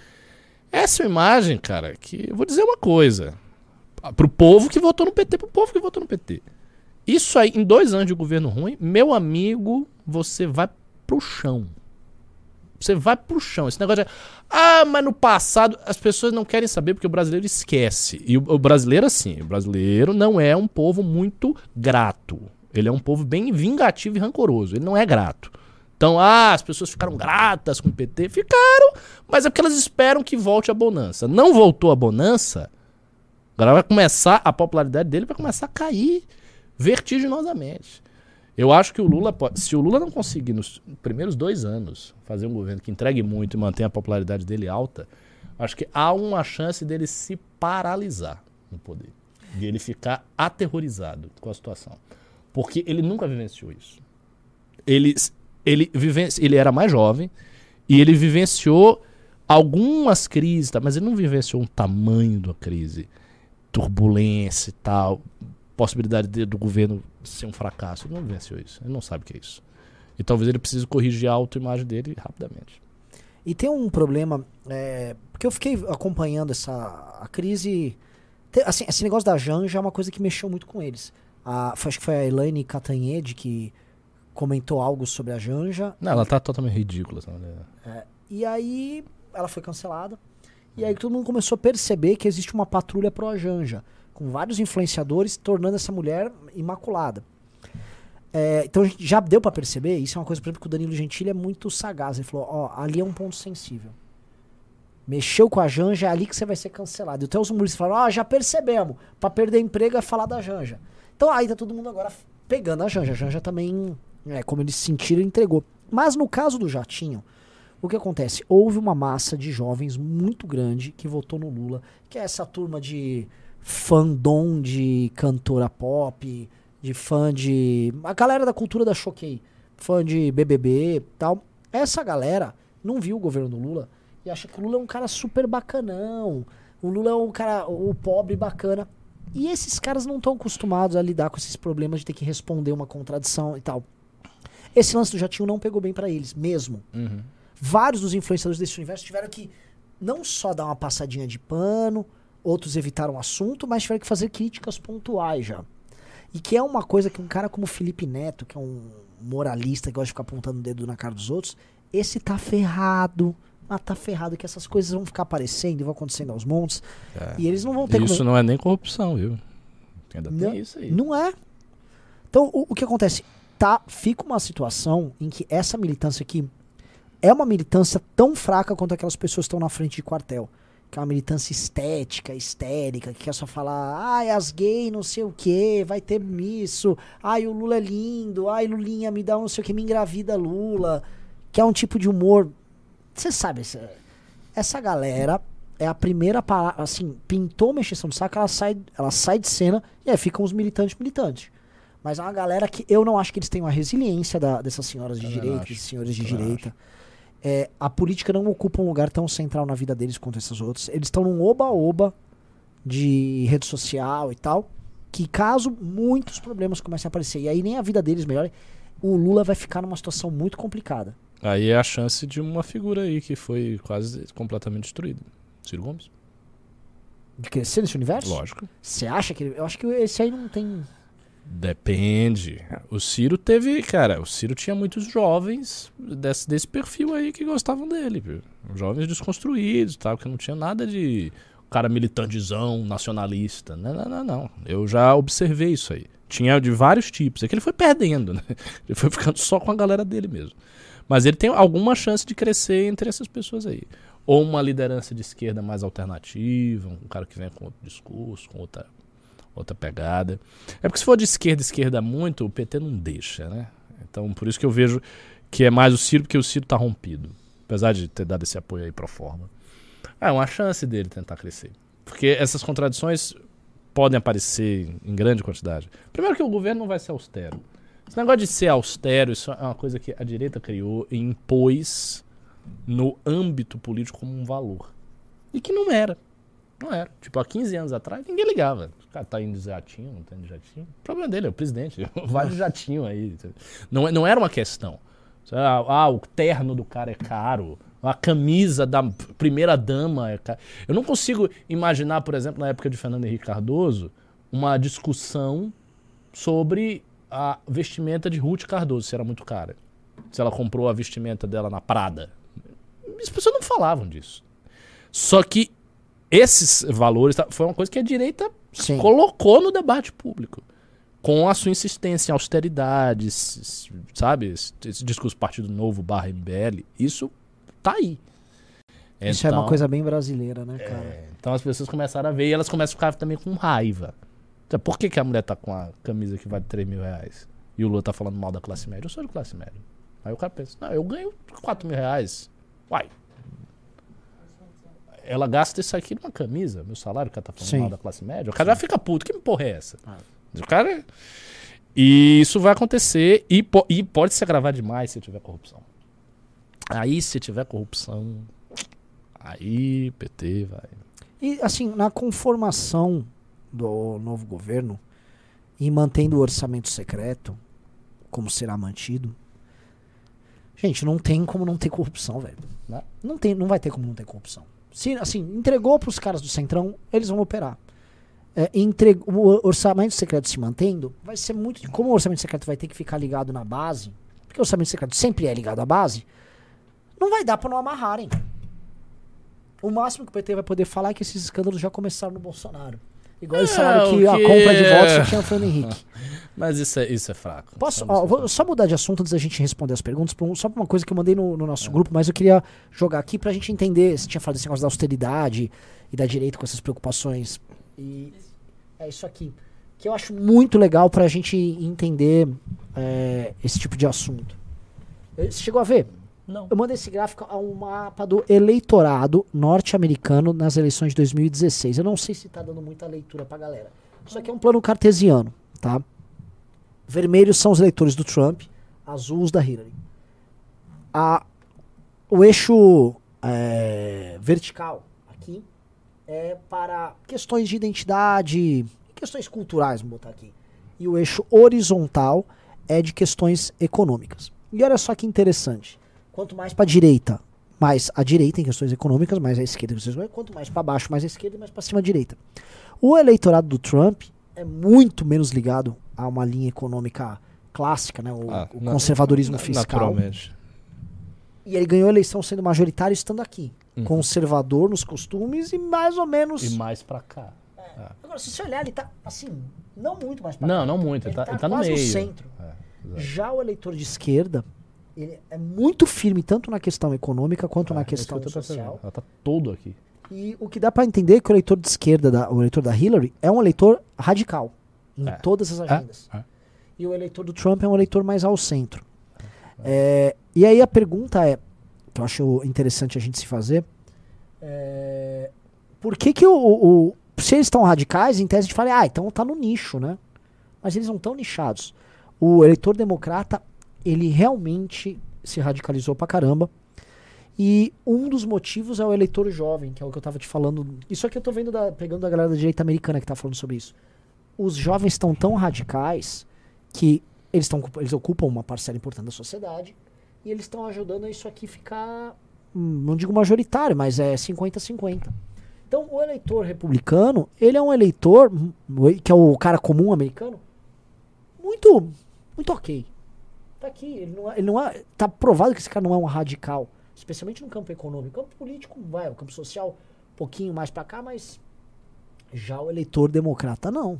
Speaker 1: Essa é imagem, cara, que eu vou dizer uma coisa. Pro povo que votou no PT, pro povo que votou no PT. Isso aí, em dois anos de governo ruim, meu amigo, você vai pro chão. Você vai pro chão. Esse negócio de. Ah, mas no passado. As pessoas não querem saber porque o brasileiro esquece. E o, o brasileiro, assim, o brasileiro não é um povo muito grato. Ele é um povo bem vingativo e rancoroso. Ele não é grato. Então, ah, as pessoas ficaram gratas com o PT. Ficaram, mas é porque elas esperam que volte a bonança. Não voltou a bonança, agora vai começar, a popularidade dele vai começar a cair vertiginosamente. Eu acho que o Lula, pode, se o Lula não conseguir nos primeiros dois anos fazer um governo que entregue muito e mantenha a popularidade dele alta, acho que há uma chance dele se paralisar no poder. De ele ficar aterrorizado com a situação. Porque ele nunca vivenciou isso. Ele, ele, vivenci, ele era mais jovem e ele vivenciou algumas crises, tá? mas ele não vivenciou um tamanho da crise, turbulência e tal, possibilidade de, do governo ser um fracasso. Ele não vivenciou isso. Ele não sabe o que é isso. E talvez ele precise corrigir a autoimagem dele rapidamente.
Speaker 2: E tem um problema, é, porque eu fiquei acompanhando essa a crise. Te, assim, esse negócio da Janja é uma coisa que mexeu muito com eles. A, acho que foi a Elaine Catanhede que comentou algo sobre a Janja.
Speaker 1: Não, ela tá totalmente ridícula.
Speaker 2: É, e aí ela foi cancelada. E aí todo mundo começou a perceber que existe uma patrulha pró-Janja com vários influenciadores, tornando essa mulher imaculada. É, então já deu para perceber, isso é uma coisa, por exemplo, que o Danilo Gentili é muito sagaz. Ele falou: ó, ali é um ponto sensível. Mexeu com a Janja, é ali que você vai ser cancelado. E até os humoristas falaram: ó, já percebemos, para perder emprego é falar da Janja. Então aí tá todo mundo agora pegando a Janja. A Janja também, é, como eles sentiram, entregou. Mas no caso do Jatinho, o que acontece? Houve uma massa de jovens muito grande que votou no Lula, que é essa turma de fandom de cantora pop, de fã de. A galera da cultura da Choquei, fã de BBB tal. Essa galera não viu o governo do Lula e acha que o Lula é um cara super bacanão. O Lula é um cara, o pobre bacana. E esses caras não estão acostumados a lidar com esses problemas de ter que responder uma contradição e tal. Esse lance do Jatinho não pegou bem para eles, mesmo.
Speaker 1: Uhum.
Speaker 2: Vários dos influenciadores desse universo tiveram que não só dar uma passadinha de pano, outros evitaram o assunto, mas tiveram que fazer críticas pontuais já. E que é uma coisa que um cara como Felipe Neto, que é um moralista que gosta de ficar apontando o dedo na cara dos outros, esse tá ferrado. Ah, tá ferrado que essas coisas vão ficar aparecendo e vão acontecendo aos montes. É. E eles não vão ter
Speaker 1: Isso
Speaker 2: como...
Speaker 1: não é nem corrupção, viu? Ainda
Speaker 2: não,
Speaker 1: tem isso aí.
Speaker 2: Não é. Então, o, o que acontece? Tá, fica uma situação em que essa militância aqui é uma militância tão fraca quanto aquelas pessoas que estão na frente de quartel que é uma militância estética, histérica, que quer só falar, ai, as gays, não sei o que, vai ter isso, ai, o Lula é lindo, ai, Lulinha, me dá um não sei o que, me engravida Lula, que é um tipo de humor. Você sabe, essa, essa galera é a primeira palavra, assim, pintou uma exceção de saco, ela sai, ela sai de cena e aí ficam os militantes militantes. Mas é uma galera que eu não acho que eles tenham a resiliência da, dessas senhoras de direita, desses senhores de direita. Acho é, a política não ocupa um lugar tão central na vida deles quanto esses outros. Eles estão num oba-oba de rede social e tal, que caso muitos problemas comecem a aparecer, e aí nem a vida deles melhore, o Lula vai ficar numa situação muito complicada.
Speaker 1: Aí é a chance de uma figura aí que foi quase completamente destruída. Ciro Gomes.
Speaker 2: De crescer nesse universo?
Speaker 1: Lógico.
Speaker 2: Você acha que ele. Eu acho que esse aí não tem.
Speaker 1: Depende. O Ciro teve, cara, o Ciro tinha muitos jovens desse, desse perfil aí que gostavam dele, viu? Jovens desconstruídos, tal, que não tinha nada de cara militantezão, nacionalista. Não, não, não, não. Eu já observei isso aí. Tinha de vários tipos. É que ele foi perdendo, né? Ele foi ficando só com a galera dele mesmo. Mas ele tem alguma chance de crescer entre essas pessoas aí. Ou uma liderança de esquerda mais alternativa, um cara que vem com outro discurso, com outra outra pegada. É porque se for de esquerda, esquerda muito, o PT não deixa, né? Então, por isso que eu vejo que é mais o Ciro, porque o Ciro tá rompido. Apesar de ter dado esse apoio aí pro forma. Ah, é uma chance dele tentar crescer. Porque essas contradições podem aparecer em grande quantidade. Primeiro que o governo não vai ser austero. Esse negócio de ser austero, isso é uma coisa que a direita criou e impôs no âmbito político como um valor. E que não era. Não era. Tipo, há 15 anos atrás, ninguém ligava. Cara tá indo de jatinho, não tá indo de jatinho. O problema dele é o presidente. Vai de jatinho aí. Não, é, não era uma questão. Ah, ah, o terno do cara é caro. A camisa da primeira dama é cara. Eu não consigo imaginar, por exemplo, na época de Fernando Henrique Cardoso, uma discussão sobre a vestimenta de Ruth Cardoso, se era muito cara. Se ela comprou a vestimenta dela na Prada. As pessoas não falavam disso. Só que esses valores tá, foi uma coisa que a direita
Speaker 2: Sim.
Speaker 1: colocou no debate público. Com a sua insistência em austeridade, sabe? Esse, esse discurso Partido Novo barra MBL, isso tá aí.
Speaker 2: Isso é uma
Speaker 1: Então-
Speaker 2: coisa bem brasileira, né, cara?
Speaker 1: é, então as pessoas começaram a ver e elas começam a ficar também com raiva. Então, Por que, que a mulher tá com a camisa que vale 3 mil reais? E o Lula tá falando mal da classe média? Eu sou de classe média. Aí o cara pensa, não, eu ganho 4 mil reais. Uai. Ela gasta isso aqui numa camisa, meu salário, cara tá falando
Speaker 2: Sim.
Speaker 1: mal da classe média. O cara já fica puto. Que porra é essa? O cara. E isso vai acontecer e, po- e pode se agravar demais se tiver corrupção. Aí, se tiver corrupção, aí PT vai.
Speaker 2: E assim, na conformação do novo governo e mantendo o orçamento secreto, como será mantido, gente, não tem como não ter corrupção, velho.
Speaker 1: Né?
Speaker 2: Não tem, não vai ter como não ter corrupção. Se assim, entregou pros caras do Centrão, eles vão operar. É, entre- o orçamento secreto se mantendo, vai ser muito. Como o orçamento secreto vai ter que ficar ligado na base, porque o orçamento secreto sempre é ligado à base, não vai dar pra não amarrarem. O máximo que o PT vai poder falar é que esses escândalos já começaram no Bolsonaro. Igual eles
Speaker 1: É,
Speaker 2: falaram que
Speaker 1: o
Speaker 2: a
Speaker 1: que
Speaker 2: compra de votos
Speaker 1: é-
Speaker 2: só tinha o Fernando Henrique.
Speaker 1: Mas isso é, isso é fraco.
Speaker 2: Posso,
Speaker 1: Isso
Speaker 2: ó,
Speaker 1: é
Speaker 2: vou só mudar de assunto antes da gente responder as perguntas, um- só pra uma coisa que eu mandei no, no nosso grupo, mas eu queria jogar aqui pra gente entender. Você tinha falado desse negócio da austeridade e da direita com essas preocupações. E é isso aqui. Que eu acho muito legal pra gente entender é, esse tipo de assunto. Você chegou a ver?
Speaker 1: Não.
Speaker 2: Eu mandei esse gráfico a um mapa do eleitorado norte-americano nas eleições de 2016. Eu não sei se tá dando muita leitura pra galera. Isso aqui é um plano cartesiano, tá? Vermelhos são os eleitores do Trump, azuis da Hillary. A, o eixo é, vertical aqui é para questões de identidade, questões culturais, vamos botar aqui. E o eixo horizontal é de questões econômicas. E olha só que interessante. Quanto mais para a direita, mais a direita em questões econômicas, mais a esquerda em questões econômicas. Quanto mais para baixo, mais a esquerda e mais para cima a direita. O eleitorado do Trump é muito menos ligado a uma linha econômica clássica, né? o,
Speaker 1: Ah,
Speaker 2: o
Speaker 1: na-
Speaker 2: conservadorismo
Speaker 1: na-
Speaker 2: fiscal.
Speaker 1: Naturalmente.
Speaker 2: E ele ganhou a eleição sendo majoritário estando aqui.
Speaker 1: Uhum.
Speaker 2: Conservador nos costumes e mais ou menos.
Speaker 1: E mais pra cá.
Speaker 2: Agora, se você olhar, ele tá assim, não muito mais pra
Speaker 1: Não,
Speaker 2: cá.
Speaker 1: não muito. Ele tá, ele tá no meio.
Speaker 2: no centro.
Speaker 1: É.
Speaker 2: Já o eleitor de esquerda, ele é muito firme tanto na questão econômica quanto na
Speaker 1: É,
Speaker 2: questão social.
Speaker 1: Ela tá todo aqui.
Speaker 2: E o que dá pra entender é que o eleitor de esquerda, da- o eleitor da Hillary, é um eleitor radical em
Speaker 1: É.
Speaker 2: todas as agendas.
Speaker 1: é.
Speaker 2: E o eleitor do Trump é um eleitor mais ao centro. É, e aí a pergunta é, que eu acho interessante a gente se fazer, é, por que que o, o- o- se eles estão radicais, em tese a gente fala, ah, então tá no nicho, né? Mas eles não estão nichados. O eleitor democrata, ele realmente se radicalizou pra caramba. E um dos motivos é o eleitor jovem, que é o que eu tava te falando. Isso aqui eu tô vendo da, pegando da galera da direita americana que tá falando sobre isso. Os jovens estão tão radicais que eles, tão, eles ocupam uma parcela importante da sociedade e eles estão ajudando a isso aqui ficar, hum, não digo majoritário, mas é 50-50. Então o eleitor republicano, ele é um eleitor, hum, que é o cara comum americano, muito, muito ok. Tá aqui, ele não é, ele não é, tá provado que esse cara não é um radical, especialmente no campo econômico. campo político, vai, o campo social, um pouquinho mais pra cá, mas já o eleitor democrata não.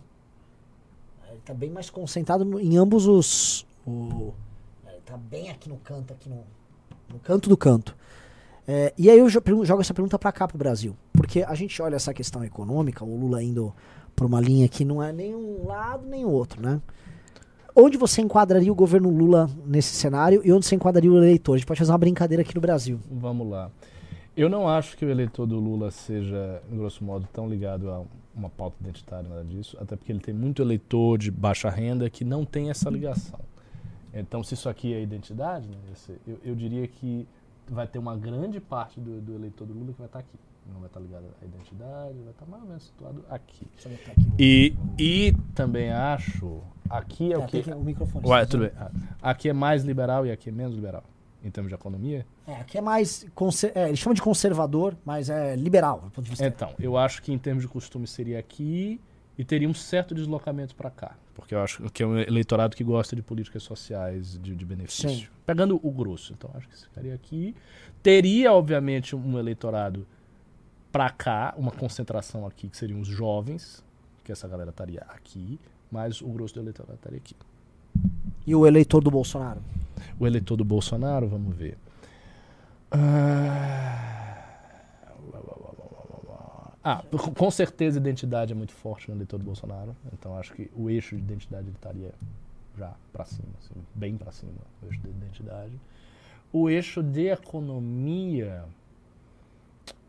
Speaker 2: Ele tá bem mais concentrado no- em ambos os. O, ele tá bem aqui no canto, aqui no, no canto do canto. É, e aí eu jogo essa pergunta pra cá pro Brasil. Porque a gente olha essa questão econômica, o Lula indo pra uma linha que não é nem um lado nem o outro, né? Onde você enquadraria o governo Lula nesse cenário e onde você enquadraria o eleitor? A gente pode fazer uma brincadeira aqui no Brasil.
Speaker 1: Vamos lá. Eu não acho que o eleitor do Lula seja, grosso modo, tão ligado a uma pauta identitária, nada disso, até porque ele tem muito eleitor de baixa renda que não tem essa ligação. Então, se isso aqui é identidade, né, eu, eu diria que vai ter uma grande parte do, do eleitor do Lula que vai estar aqui. Não vai estar ligado à identidade, vai estar mais ou menos situado aqui. E, e também acho, aqui é o que...
Speaker 2: o microfone.
Speaker 1: Ué, tudo bem. Ah, Aqui é mais liberal e aqui é menos liberal. em termos de economia.
Speaker 2: É, aqui é mais. conser- é, eles chamam de conservador, mas é liberal. do ponto de vista-
Speaker 1: Então, eu acho que em termos de costume seria aqui e teria um certo deslocamento para cá. Porque eu acho que é um eleitorado que gosta de políticas sociais de, de benefício.
Speaker 2: Sim.
Speaker 1: Pegando o grosso. Então, acho que ficaria aqui. Teria, obviamente, um eleitorado para cá, uma concentração aqui, que seriam os jovens, que essa galera estaria aqui, mas o grosso do eleitorado estaria aqui.
Speaker 2: E o eleitor do Bolsonaro?
Speaker 1: O eleitor do Bolsonaro, vamos ver. Ah, com- com certeza a identidade é muito forte no eleitor do Bolsonaro. Então acho que o eixo de identidade ele estaria já para cima, assim, bem para cima, o eixo de identidade. O eixo de economia,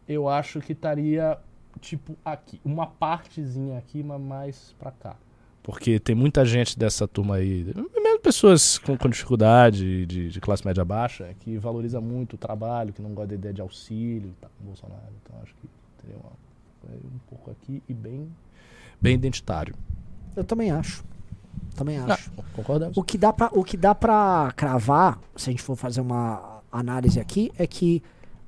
Speaker 1: eu acho que estaria tipo aqui, uma partezinha aqui, mas mais para cá. Porque tem muita gente dessa turma aí, mesmo pessoas com, com dificuldade de, de classe média baixa, que valoriza muito o trabalho, que não gosta da ideia de auxílio, tá com o Bolsonaro. Então acho que teria uma, um pouco aqui e bem, bem identitário.
Speaker 2: Eu também acho. Também acho.
Speaker 1: Ah, concordamos?
Speaker 2: O que dá pra, o que dá pra cravar, se a gente for fazer uma análise aqui, é que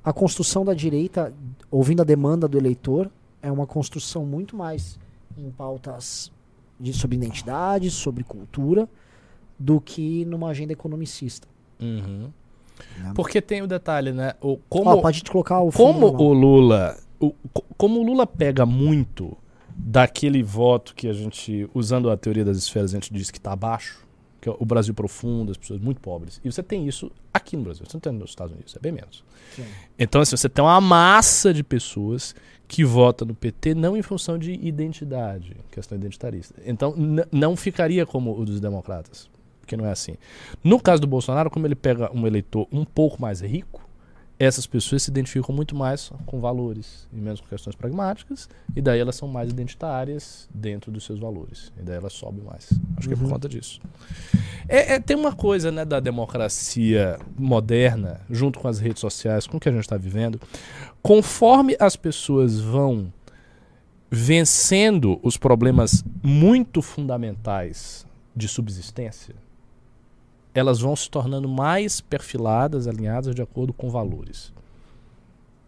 Speaker 2: a construção da direita, ouvindo a demanda do eleitor, é uma construção muito mais em pautas de, sobre identidade, sobre cultura, do que numa agenda economicista.
Speaker 1: Uhum.
Speaker 2: Né?
Speaker 1: Porque tem o detalhe, né? O, como,
Speaker 2: Ó, pode colocar o
Speaker 1: como o Lula, o, co- como o Lula pega muito daquele voto que a gente, usando a teoria das esferas, a gente diz que está abaixo, que é o Brasil profundo, as pessoas muito pobres. E você tem isso aqui no Brasil, você não tem nos Estados Unidos, é bem menos.
Speaker 2: Sim.
Speaker 1: Então, assim, você tem uma massa de pessoas que vota no PT não em função de identidade, questão identitarista. Então, não ficaria como o dos democratas, porque não é assim. No caso do Bolsonaro, como ele pega um eleitor um pouco mais rico, essas pessoas se identificam muito mais com valores e menos com questões pragmáticas, e daí elas são mais identitárias dentro dos seus valores. E daí elas sobem mais. Acho que é por conta disso. É, é- tem uma coisa né, da democracia moderna, junto com as redes sociais, com o que a gente está vivendo. Conforme as pessoas vão vencendo os problemas muito fundamentais de subsistência, elas vão se tornando mais perfiladas, alinhadas de acordo com valores.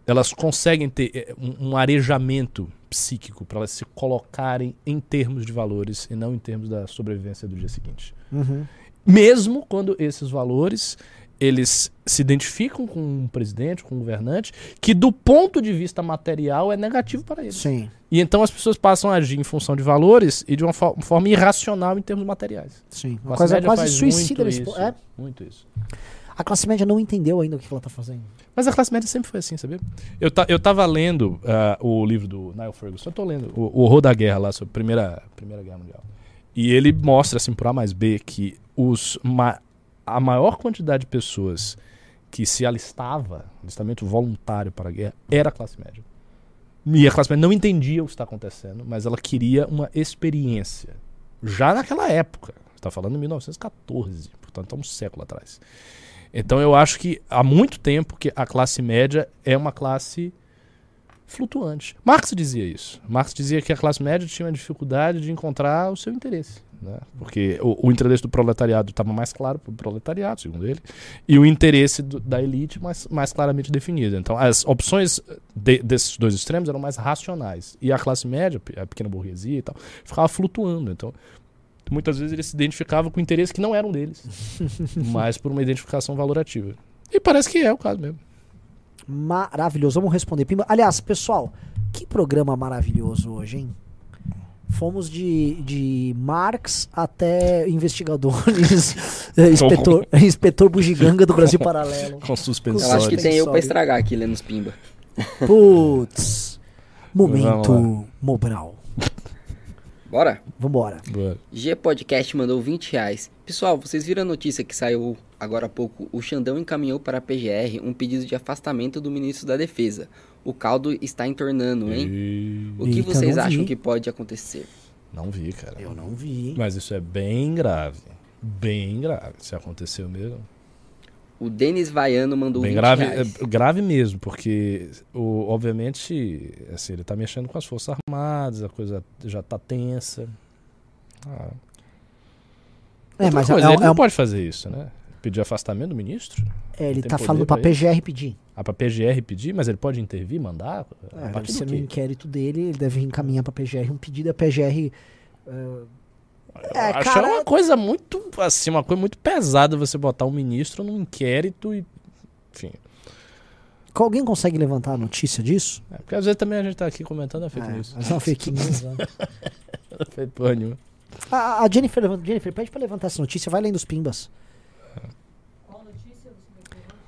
Speaker 1: Elas conseguem ter eh, um, um arejamento psíquico para elas se colocarem em termos de valores e não em termos da sobrevivência do dia seguinte.
Speaker 2: Uhum.
Speaker 1: Mesmo quando esses valores eles se identificam com um presidente, com um governante, que do ponto de vista material é negativo para eles.
Speaker 2: Sim.
Speaker 1: E então as pessoas passam a agir em função de valores e de uma fo- forma irracional em termos materiais.
Speaker 2: Sim.
Speaker 1: A
Speaker 2: Uma coisa
Speaker 1: média
Speaker 2: quase
Speaker 1: faz
Speaker 2: suicida.
Speaker 1: muito isso,
Speaker 2: É,
Speaker 1: Muito isso.
Speaker 2: a classe média não entendeu ainda o que ela tá fazendo.
Speaker 1: Mas a classe média sempre foi assim, sabia? Eu, ta, eu tava lendo ah, o livro do Niall Ferguson, eu tô lendo o, o Horror da Guerra lá, sobre a primeira, primeira Guerra Mundial. E ele mostra, assim, por A mais B, que os, ma, a maior quantidade de pessoas que se alistava, alistamento voluntário para a guerra, era a classe média. E a classe média não entendia o que está acontecendo, mas ela queria uma experiência. Já naquela época, está falando em 1914, portanto, há um século atrás. Então eu acho que há muito tempo que a classe média é uma classe flutuante. Marx dizia isso. Marx dizia que a classe média tinha uma dificuldade de encontrar o seu interesse. Né? Porque o, o interesse do proletariado estava mais claro para o proletariado, segundo ele, e o interesse do- da elite mais, mais claramente definido. Então, as opções de- desses dois extremos eram mais racionais. E a classe média, a pequena burguesia e tal, ficava flutuando. Então, muitas vezes eles se identificavam com interesses que não eram deles, mas por uma identificação valorativa. E parece que é o caso mesmo.
Speaker 2: Maravilhoso. Vamos responder. Pimba. Aliás, pessoal, que programa maravilhoso hoje, hein? Fomos de, de Marx até investigadores, eh, inspetor, inspetor bugiganga do Brasil Paralelo.
Speaker 1: Com
Speaker 9: Eu acho que tem eu pra estragar aqui lendo os pimba.
Speaker 2: Putz. Momento Mobral.
Speaker 9: Bora?
Speaker 2: Vambora.
Speaker 1: Boa.
Speaker 9: G Podcast mandou 20 reais. Pessoal, vocês viram a notícia que saiu agora há pouco? O Xandão encaminhou para a PGR um pedido de afastamento do ministro da Defesa. O caldo está entornando, hein?
Speaker 1: E-
Speaker 9: O que
Speaker 2: Eita,
Speaker 9: vocês
Speaker 2: vi.
Speaker 9: acham que pode acontecer?
Speaker 1: Não vi, cara.
Speaker 2: Eu não vi.
Speaker 1: Mas isso é bem grave. Bem grave. Se aconteceu mesmo.
Speaker 9: O Denis Vaiano mandou
Speaker 1: Bem
Speaker 9: 20
Speaker 1: grave,
Speaker 9: reais.
Speaker 1: é grave mesmo, porque o, obviamente assim, ele tá mexendo com as Forças Armadas, a coisa já tá tensa. Ah.
Speaker 2: É,
Speaker 1: Outra
Speaker 2: mas
Speaker 1: coisa,
Speaker 2: é,
Speaker 1: ele
Speaker 2: é,
Speaker 1: não
Speaker 2: um-
Speaker 1: pode fazer isso, né? Pedir afastamento do ministro?
Speaker 2: É, ele tá
Speaker 1: poder
Speaker 2: falando pra
Speaker 1: pra isso?
Speaker 2: PGR pedir.
Speaker 1: Ah, pra PGR pedir, mas ele pode intervir, mandar?
Speaker 2: É,
Speaker 1: a
Speaker 2: deve ser no inquérito dele, ele deve encaminhar pra PGR um pedido, a PGR. eh, É,
Speaker 1: Acho
Speaker 2: cara-
Speaker 1: uma coisa muito, assim, uma coisa muito pesada você botar um ministro num inquérito e, enfim.
Speaker 2: Alguém consegue levantar a notícia disso?
Speaker 1: É, porque às vezes também a gente tá aqui comentando a fake
Speaker 2: É,
Speaker 1: news.
Speaker 2: mas é uma fake news. né?
Speaker 1: Não fez porra nenhuma.
Speaker 2: A, a Jennifer, levanta- Jennifer, pede pra levantar essa notícia, vai lendo os pimbas.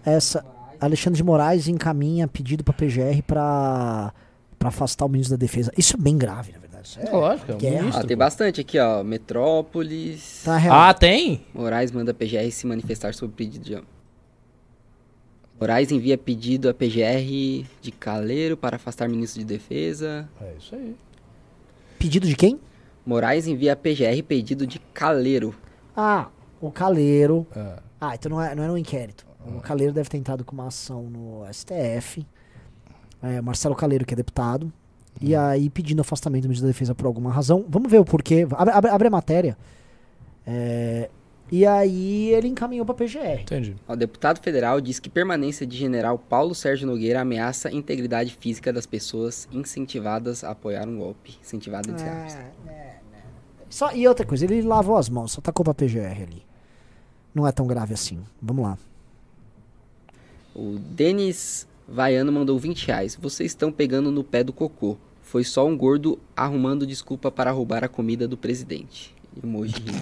Speaker 2: Essa, Alexandre de Moraes encaminha pedido pra PGR pra, pra afastar o ministro da Defesa. Isso é bem grave, na verdade. Isso é
Speaker 1: Lógico, é um ministro.
Speaker 9: Ah, tem bastante aqui, ó. Metrópolis.
Speaker 2: Tá real.
Speaker 1: Ah, tem?
Speaker 9: Moraes manda PGR se manifestar sobre pedido de. Moraes envia pedido a PGR de Caleiro para afastar ministro de Defesa.
Speaker 1: É isso aí.
Speaker 2: Pedido de quem?
Speaker 9: Moraes envia a PGR pedido de Caleiro.
Speaker 2: Ah, o Caleiro.
Speaker 1: É.
Speaker 2: Ah, então não, é, não era um inquérito. O Caleiro deve ter entrado com uma ação no STF. É, Marcelo Caleiro, que é deputado. E aí pedindo afastamento do ministro da Defesa por alguma razão. Vamos ver o porquê. Abre, abre- abre a matéria. É, e aí ele encaminhou pra PGR.
Speaker 1: Entendi.
Speaker 9: O deputado federal diz que permanência de general Paulo Sérgio Nogueira ameaça a integridade física das pessoas incentivadas a apoiar um golpe. Incentivado entre aspas.
Speaker 2: Só, e outra coisa, ele lavou as mãos, só tacou pra PGR ali. Não é tão grave assim. Vamos lá.
Speaker 9: O Denis Vaiano mandou 20 reais. Vocês estão pegando no pé do cocô. Foi só um gordo arrumando desculpa para roubar a comida do presidente. Emoji. rindo.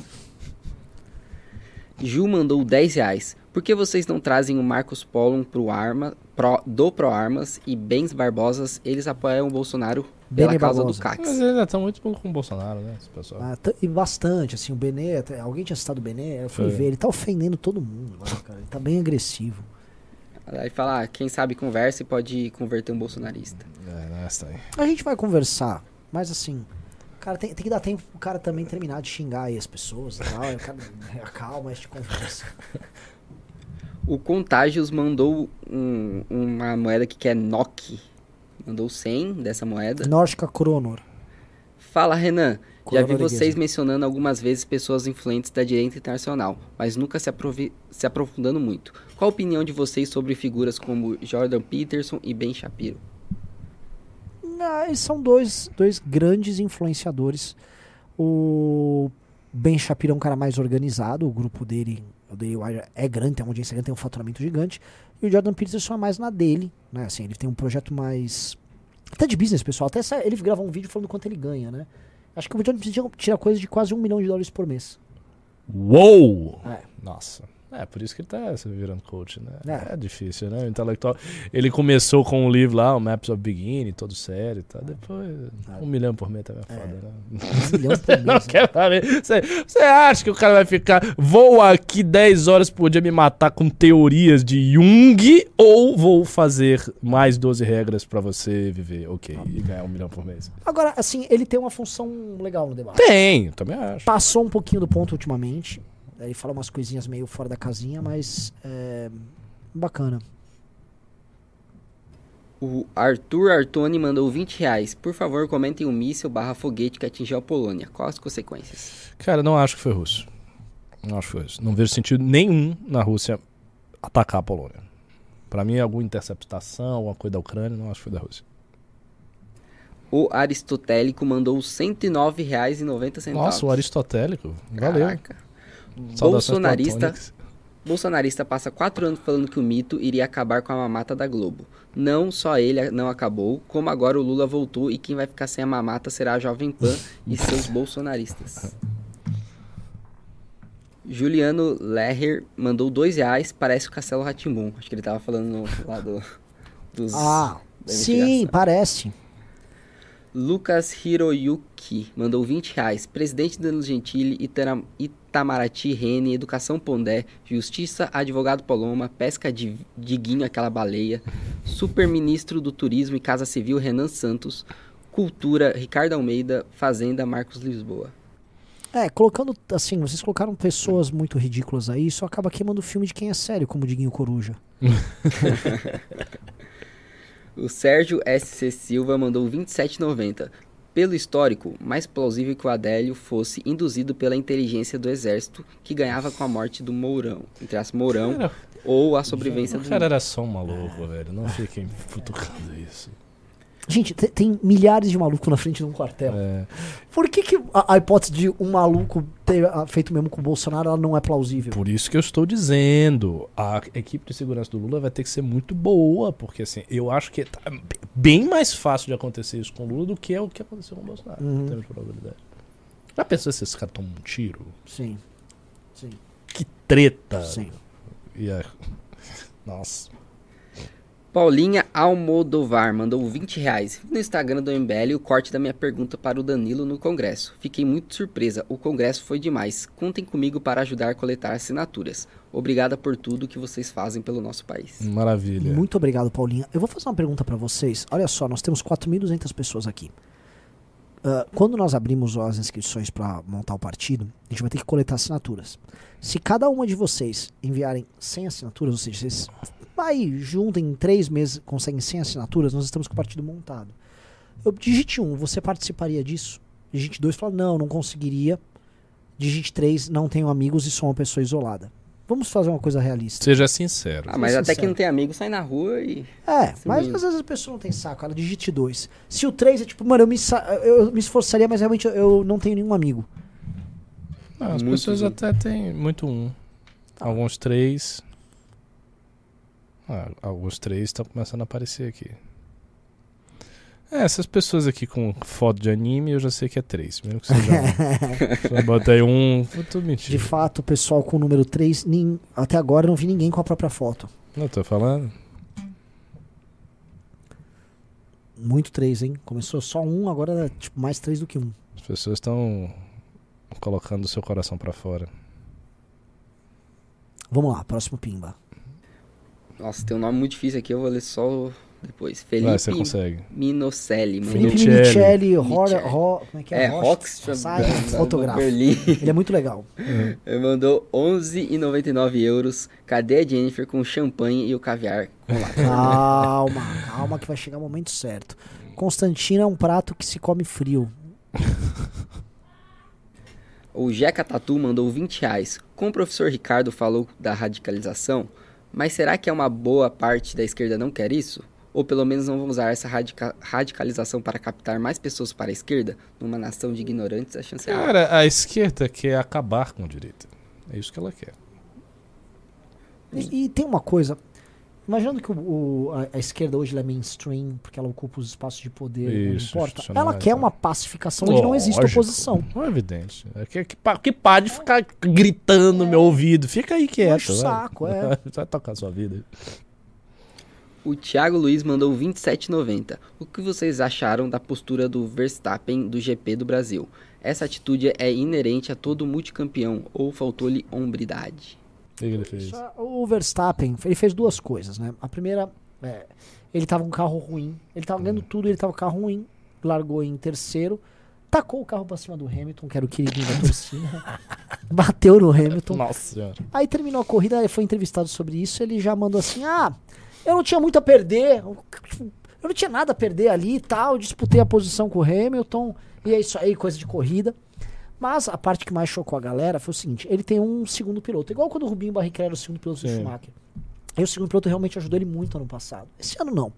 Speaker 9: Ju mandou 10 reais. Por que vocês não trazem o Marcos Pollon pro arma, pro- do Pro Armas e Bens Barbosas? Eles apoiam o Bolsonaro pela
Speaker 2: Beni
Speaker 9: causa
Speaker 2: Barbosa.
Speaker 9: do CAX.
Speaker 1: Mas eles estão muito com o Bolsonaro, né? Esse pessoal.
Speaker 2: Ah, e bastante, assim, o Benê, alguém tinha citado o Benê, eu fui
Speaker 1: Foi.
Speaker 2: ver, ele tá ofendendo todo mundo agora, cara. Ele tá bem agressivo.
Speaker 9: Aí fala, ah, quem sabe conversa e pode converter um bolsonarista.
Speaker 1: É, nessa aí.
Speaker 2: A gente vai conversar, mas assim, cara, tem, tem que dar tempo pro cara também terminar de xingar aí as pessoas e tal. e cara acalma, a gente conversa.
Speaker 9: O Contágios mandou um- uma moeda que quer NOK. Mandou 100 dessa moeda.
Speaker 2: Nórdica Cronor.
Speaker 9: Fala, Renan. Já vi vocês mencionando algumas vezes pessoas influentes da direita internacional, mas nunca se, se aprofundando muito. Qual a opinião de vocês sobre figuras como Jordan Peterson e Ben Shapiro?
Speaker 2: Ah, eles são dois, dois grandes influenciadores. O Ben Shapiro é um cara mais organizado, o grupo dele, o Daily Wire, é grande, tem uma audiência grande, tem um faturamento gigante. E o Jordan Peterson é mais na dele, né? Assim, ele tem um projeto mais. Até de business, pessoal. Até ele gravou um vídeo falando quanto ele ganha, né? Acho que o Jordan Peterson tira coisa de quase um milhão de dólares por mês.
Speaker 1: Uou!
Speaker 2: É.
Speaker 1: Nossa. É, por isso que ele tá se virando coach, né?
Speaker 2: É.
Speaker 1: É, difícil, né? O intelectual. Ele começou com um livro lá, o Maps of Beginning, todo sério e tal. Depois, um milhão por mês também é foda, né?
Speaker 2: Um milhão por mês.
Speaker 1: Não
Speaker 2: né?
Speaker 1: quer saber. Você você acha que o cara vai ficar. Vou aqui 10 horas por dia me matar com teorias de Jung ou vou fazer mais 12 regras pra você viver, ok, e ganhar um milhão por mês?
Speaker 2: Agora, assim, ele tem uma função legal no debate.
Speaker 1: Tem, também acho.
Speaker 2: Passou um pouquinho do ponto ultimamente. Ele fala umas coisinhas meio fora da casinha, mas é bacana.
Speaker 9: O Arthur Artoni mandou 20 reais. Por favor, comentem o míssil barra foguete que atingiu a Polônia. Quais as consequências?
Speaker 1: Cara, não acho que foi russo. Não acho que foi russo. Não vejo sentido nenhum na Rússia atacar a Polônia. Pra mim, alguma interceptação, alguma coisa da Ucrânia, não acho que foi da Rússia.
Speaker 9: O Aristotélico mandou R$ 109,90.
Speaker 1: Nossa, o aristotélico. Valeu.
Speaker 9: Caraca. Bolsonarista, bolsonarista passa quatro anos falando que o mito iria acabar com a mamata da Globo. Não só ele não acabou, como agora o Lula voltou e quem vai ficar sem a mamata será a Jovem Pan e seus bolsonaristas. Juliano Leher mandou dois reais, parece o Castelo Ratimbum. Acho que ele tava falando no, lá do, dos...
Speaker 2: Ah, sim, parece.
Speaker 9: Lucas Hiroyuki mandou 20 reais. Presidente Danilo Gentili, Itara- Itamaraty, Rene, Educação Pondé, Justiça, Advogado Paloma, Pesca de Diguinho, aquela baleia, Superministro do Turismo e Casa Civil, Renan Santos, Cultura, Ricardo Almeida, Fazenda, Marcos Lisboa.
Speaker 2: É, colocando assim, vocês colocaram pessoas muito ridículas aí, isso acaba queimando o filme de quem é sério, como o Diguinho Coruja.
Speaker 9: O Sérgio SC Silva mandou 27,90. Pelo histórico, mais plausível que o Adélio fosse induzido pela inteligência do exército que ganhava com a morte do Mourão, entre as Mourão,
Speaker 1: Cara,
Speaker 9: ou a sobrevivência
Speaker 1: O
Speaker 9: do
Speaker 1: cara era só um maluco, velho. Não fiquem futucando isso.
Speaker 2: Gente, te- tem milhares de malucos na frente de um quartel.
Speaker 1: É.
Speaker 2: Por que, que a, a hipótese de um maluco ter ah, feito mesmo com o Bolsonaro ela não é plausível?
Speaker 1: Por isso que eu estou dizendo, a equipe de segurança do Lula vai ter que ser muito boa, porque assim, eu acho que tá bem mais fácil de acontecer isso com o Lula do que é o que aconteceu com o Bolsonaro,
Speaker 2: Uhum.
Speaker 1: em termos de probabilidade. Já pensou se esse cara toma um tiro?
Speaker 2: Sim. Sim.
Speaker 1: Que treta!
Speaker 2: Sim.
Speaker 1: Ia- Nossa.
Speaker 9: Paulinha Almodovar mandou 20 reais. No Instagram do MBL o corte da minha pergunta para o Danilo no Congresso. Fiquei muito surpresa. O Congresso foi demais. Contem comigo para ajudar a coletar assinaturas. Obrigada por tudo que vocês fazem pelo nosso país.
Speaker 1: Maravilha.
Speaker 2: Muito obrigado, Paulinha. Eu vou fazer uma pergunta pra vocês. Olha só, nós temos 4.200 pessoas aqui. Ah, quando nós abrimos as inscrições pra montar o partido, a gente vai ter que coletar assinaturas. Se cada uma de vocês enviarem 100 assinaturas, ou seja, vocês vai junto em três meses conseguem 100 assinaturas, nós estamos com o partido montado. Eu, digite 1, você participaria disso? Digite 2, fala, não, não conseguiria. Digite 3, não tenho amigos e sou uma pessoa isolada. Vamos fazer uma coisa realista.
Speaker 1: Seja sincero.
Speaker 9: Ah, mas
Speaker 2: Ser
Speaker 9: até
Speaker 2: sincero.
Speaker 9: que não tem amigo, sai na rua e.
Speaker 2: É, mas
Speaker 9: mesmo.
Speaker 2: às vezes a pessoa não tem saco, ela digite dois. Se o três é tipo, mano, eu me, eu me esforçaria, mas realmente eu, eu não tenho nenhum amigo.
Speaker 1: Não, as
Speaker 9: Muitos
Speaker 1: pessoas
Speaker 9: um.
Speaker 1: até têm muito um. Alguns três. Ah, alguns três estão começando a aparecer aqui. É, essas pessoas aqui com foto de anime eu já sei que é três. Mesmo que seja um. Só botei um. Tô
Speaker 2: De
Speaker 1: mentindo.
Speaker 2: fato, o pessoal com o número 3, até agora eu não vi ninguém com a própria foto.
Speaker 1: Não tô falando.
Speaker 2: Muito três, hein? Começou só um, agora é tipo mais três do que um.
Speaker 1: As pessoas estão colocando o seu coração pra fora.
Speaker 2: Vamos lá, próximo pimba.
Speaker 9: Nossa, tem um nome muito difícil aqui, eu vou ler só o- depois.
Speaker 1: Vai,
Speaker 9: Felipe
Speaker 1: você consegue.
Speaker 9: Minocelli.
Speaker 2: Felipe Ro. Ro, como é que é?
Speaker 9: É, Rox
Speaker 2: fotógrafo. Ele é muito legal.
Speaker 9: Ele mandou 11,99 euros. Cadê a Jennifer com o champanhe e o caviar com lá?
Speaker 2: Calma, calma que vai chegar o momento certo. Constantino é um prato que se come frio.
Speaker 9: O Jeca Tatu mandou 20 reais. Como o professor Ricardo falou da radicalização, mas será que é uma boa parte da esquerda não quer isso? Ou pelo menos não vamos usar essa radica- radicalização para captar mais pessoas para a esquerda? Numa nação de ignorantes, a chance é alta.
Speaker 1: Cara, a esquerda quer acabar com a direita. É isso que ela quer.
Speaker 2: E, e tem uma coisa. Imaginando que o, o- a, a esquerda hoje é mainstream, porque ela ocupa os espaços de poder, não
Speaker 1: Isso,
Speaker 2: importa.
Speaker 1: institucionais,
Speaker 2: Ela quer
Speaker 1: né?
Speaker 2: uma pacificação onde não existe
Speaker 1: Lógico.
Speaker 2: oposição.
Speaker 1: Não é evidente. É que, que, que pare de ficar gritando no meu ouvido. Fica aí quieto.
Speaker 2: Enche o
Speaker 1: vai.
Speaker 2: saco, é.
Speaker 1: Vai tocar a sua vida.
Speaker 9: O Thiago Luiz mandou 27,90. O que vocês acharam da postura do Verstappen do GP do Brasil? Essa atitude é inerente a todo multicampeão ou faltou-lhe hombridade?
Speaker 1: O ele fez?
Speaker 2: O Verstappen, ele fez duas coisas, né? A primeira, é, ele tava com um carro ruim, ele tava ganhando tudo, ele tava com um carro ruim, largou em terceiro, tacou o carro pra cima do Hamilton, que era o queridinho da torcida, bateu no Hamilton.
Speaker 1: Nossa senhora.
Speaker 2: Aí terminou a corrida, ele foi entrevistado sobre isso, ele já mandou assim: "Ah, eu não tinha muito a perder, eu não tinha nada a perder ali e tal, eu disputei a posição com o Hamilton, e é isso aí, coisa de corrida". Mas a parte que mais chocou a galera foi o seguinte: ele tem um segundo piloto, igual quando o Rubinho Barrichello era o segundo piloto do
Speaker 1: Sim.
Speaker 2: Schumacher. E o segundo piloto realmente ajudou ele muito ano passado. Esse ano não.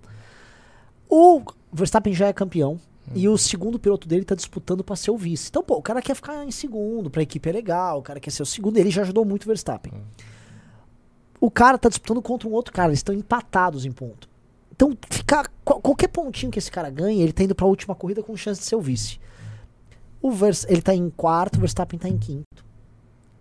Speaker 2: O Verstappen já é campeão. E o segundo piloto dele tá disputando pra ser o vice. Então, pô, o cara quer ficar em segundo, pra equipe é legal, o cara quer ser o segundo, ele já ajudou muito o Verstappen. O cara tá disputando contra um outro cara, eles estão empatados em ponto. Então, ficar qual- qualquer pontinho que esse cara ganhe, ele tá indo pra última corrida com chance de ser o vice. O Vers, ele tá em quarto, o Verstappen tá em quinto.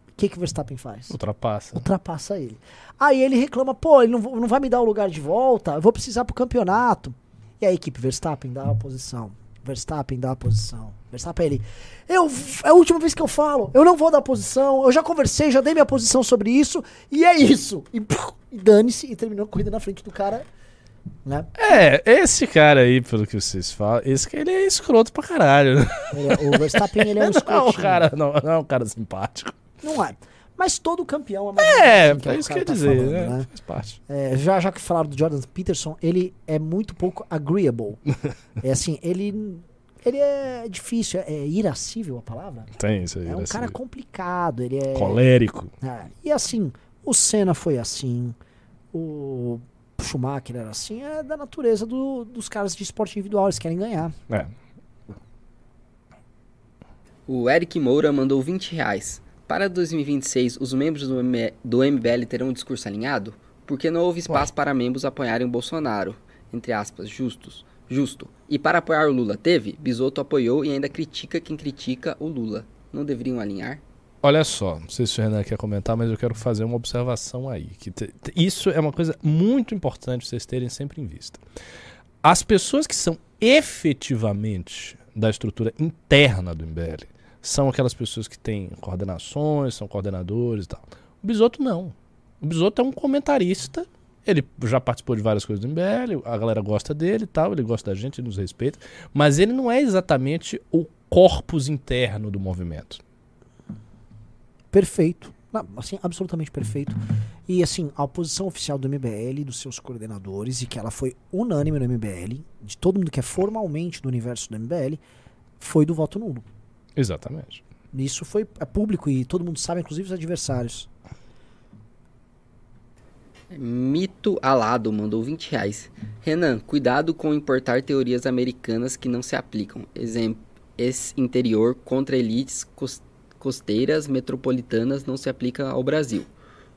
Speaker 2: O que, que o Verstappen faz?
Speaker 1: Ultrapassa.
Speaker 2: ultrapassa ele. Aí ele reclama, pô, ele não, não vai me dar o lugar de volta, eu vou precisar pro campeonato. E a equipe Verstappen dá a posição. Verstappen dá a posição. Verstappen ele. Eu, é a última vez que eu falo, eu não vou dar a posição, eu já conversei, já dei minha posição sobre isso, e é isso. E, e dane-se, e terminou a corrida na frente do cara. Né?
Speaker 1: É, esse cara aí, pelo que vocês falam, esse cara ele é escroto pra caralho. né?
Speaker 2: É- o Verstappen ele é um
Speaker 1: Não, é um cara, não, não é um cara simpático.
Speaker 2: Não é. Mas todo campeão é
Speaker 1: É,
Speaker 2: assim
Speaker 1: é isso que eu ia
Speaker 2: tá
Speaker 1: dizer,
Speaker 2: falando,
Speaker 1: né?
Speaker 2: né?
Speaker 1: Faz parte.
Speaker 2: É, já, já que falaram do Jordan Peterson, ele é muito pouco agreeable. é assim, ele ele é difícil, é, é irascível a palavra?
Speaker 1: Tem isso aí.
Speaker 2: É um cara complicado, ele é...
Speaker 1: colérico.
Speaker 2: É, E assim, o Senna foi assim, o Schumacher era assim, é da natureza do- dos caras de esporte individual, eles querem ganhar.
Speaker 1: É.
Speaker 9: O Eric Moura mandou 20 reais. Para 2026, os membros do, M- do MBL terão um discurso alinhado? Porque não houve espaço para membros apoiarem o Bolsonaro, entre aspas, justos, justo. E para apoiar o Lula teve? Bisoto apoiou e ainda critica quem critica o Lula. Não deveriam alinhar?
Speaker 1: Olha só, não sei se o Renan quer comentar, mas eu quero fazer uma observação aí. Que te- te- isso é uma coisa muito importante vocês terem sempre em vista. As pessoas que são efetivamente da estrutura interna do MBL são aquelas pessoas que têm coordenações, são coordenadores e tal. O Bisoto não. O Bisoto é um comentarista. Ele já participou de várias coisas do MBL, a galera gosta dele e tal, ele gosta da gente, ele nos respeita. Mas ele não é exatamente o corpus interno do movimento.
Speaker 2: Perfeito. Não, assim, absolutamente perfeito. E assim, a posição oficial do MBL, dos seus coordenadores, e que ela foi unânime no MBL, de todo mundo que é formalmente do universo do MBL, foi do voto nulo.
Speaker 1: Exatamente.
Speaker 2: Isso foi é público e todo mundo sabe, inclusive os adversários.
Speaker 9: Mito Alado mandou 20 reais. Renan, cuidado com importar teorias americanas que não se aplicam. Exemplo, esse interior contra elites cos- costeiras metropolitanas não se aplica ao Brasil.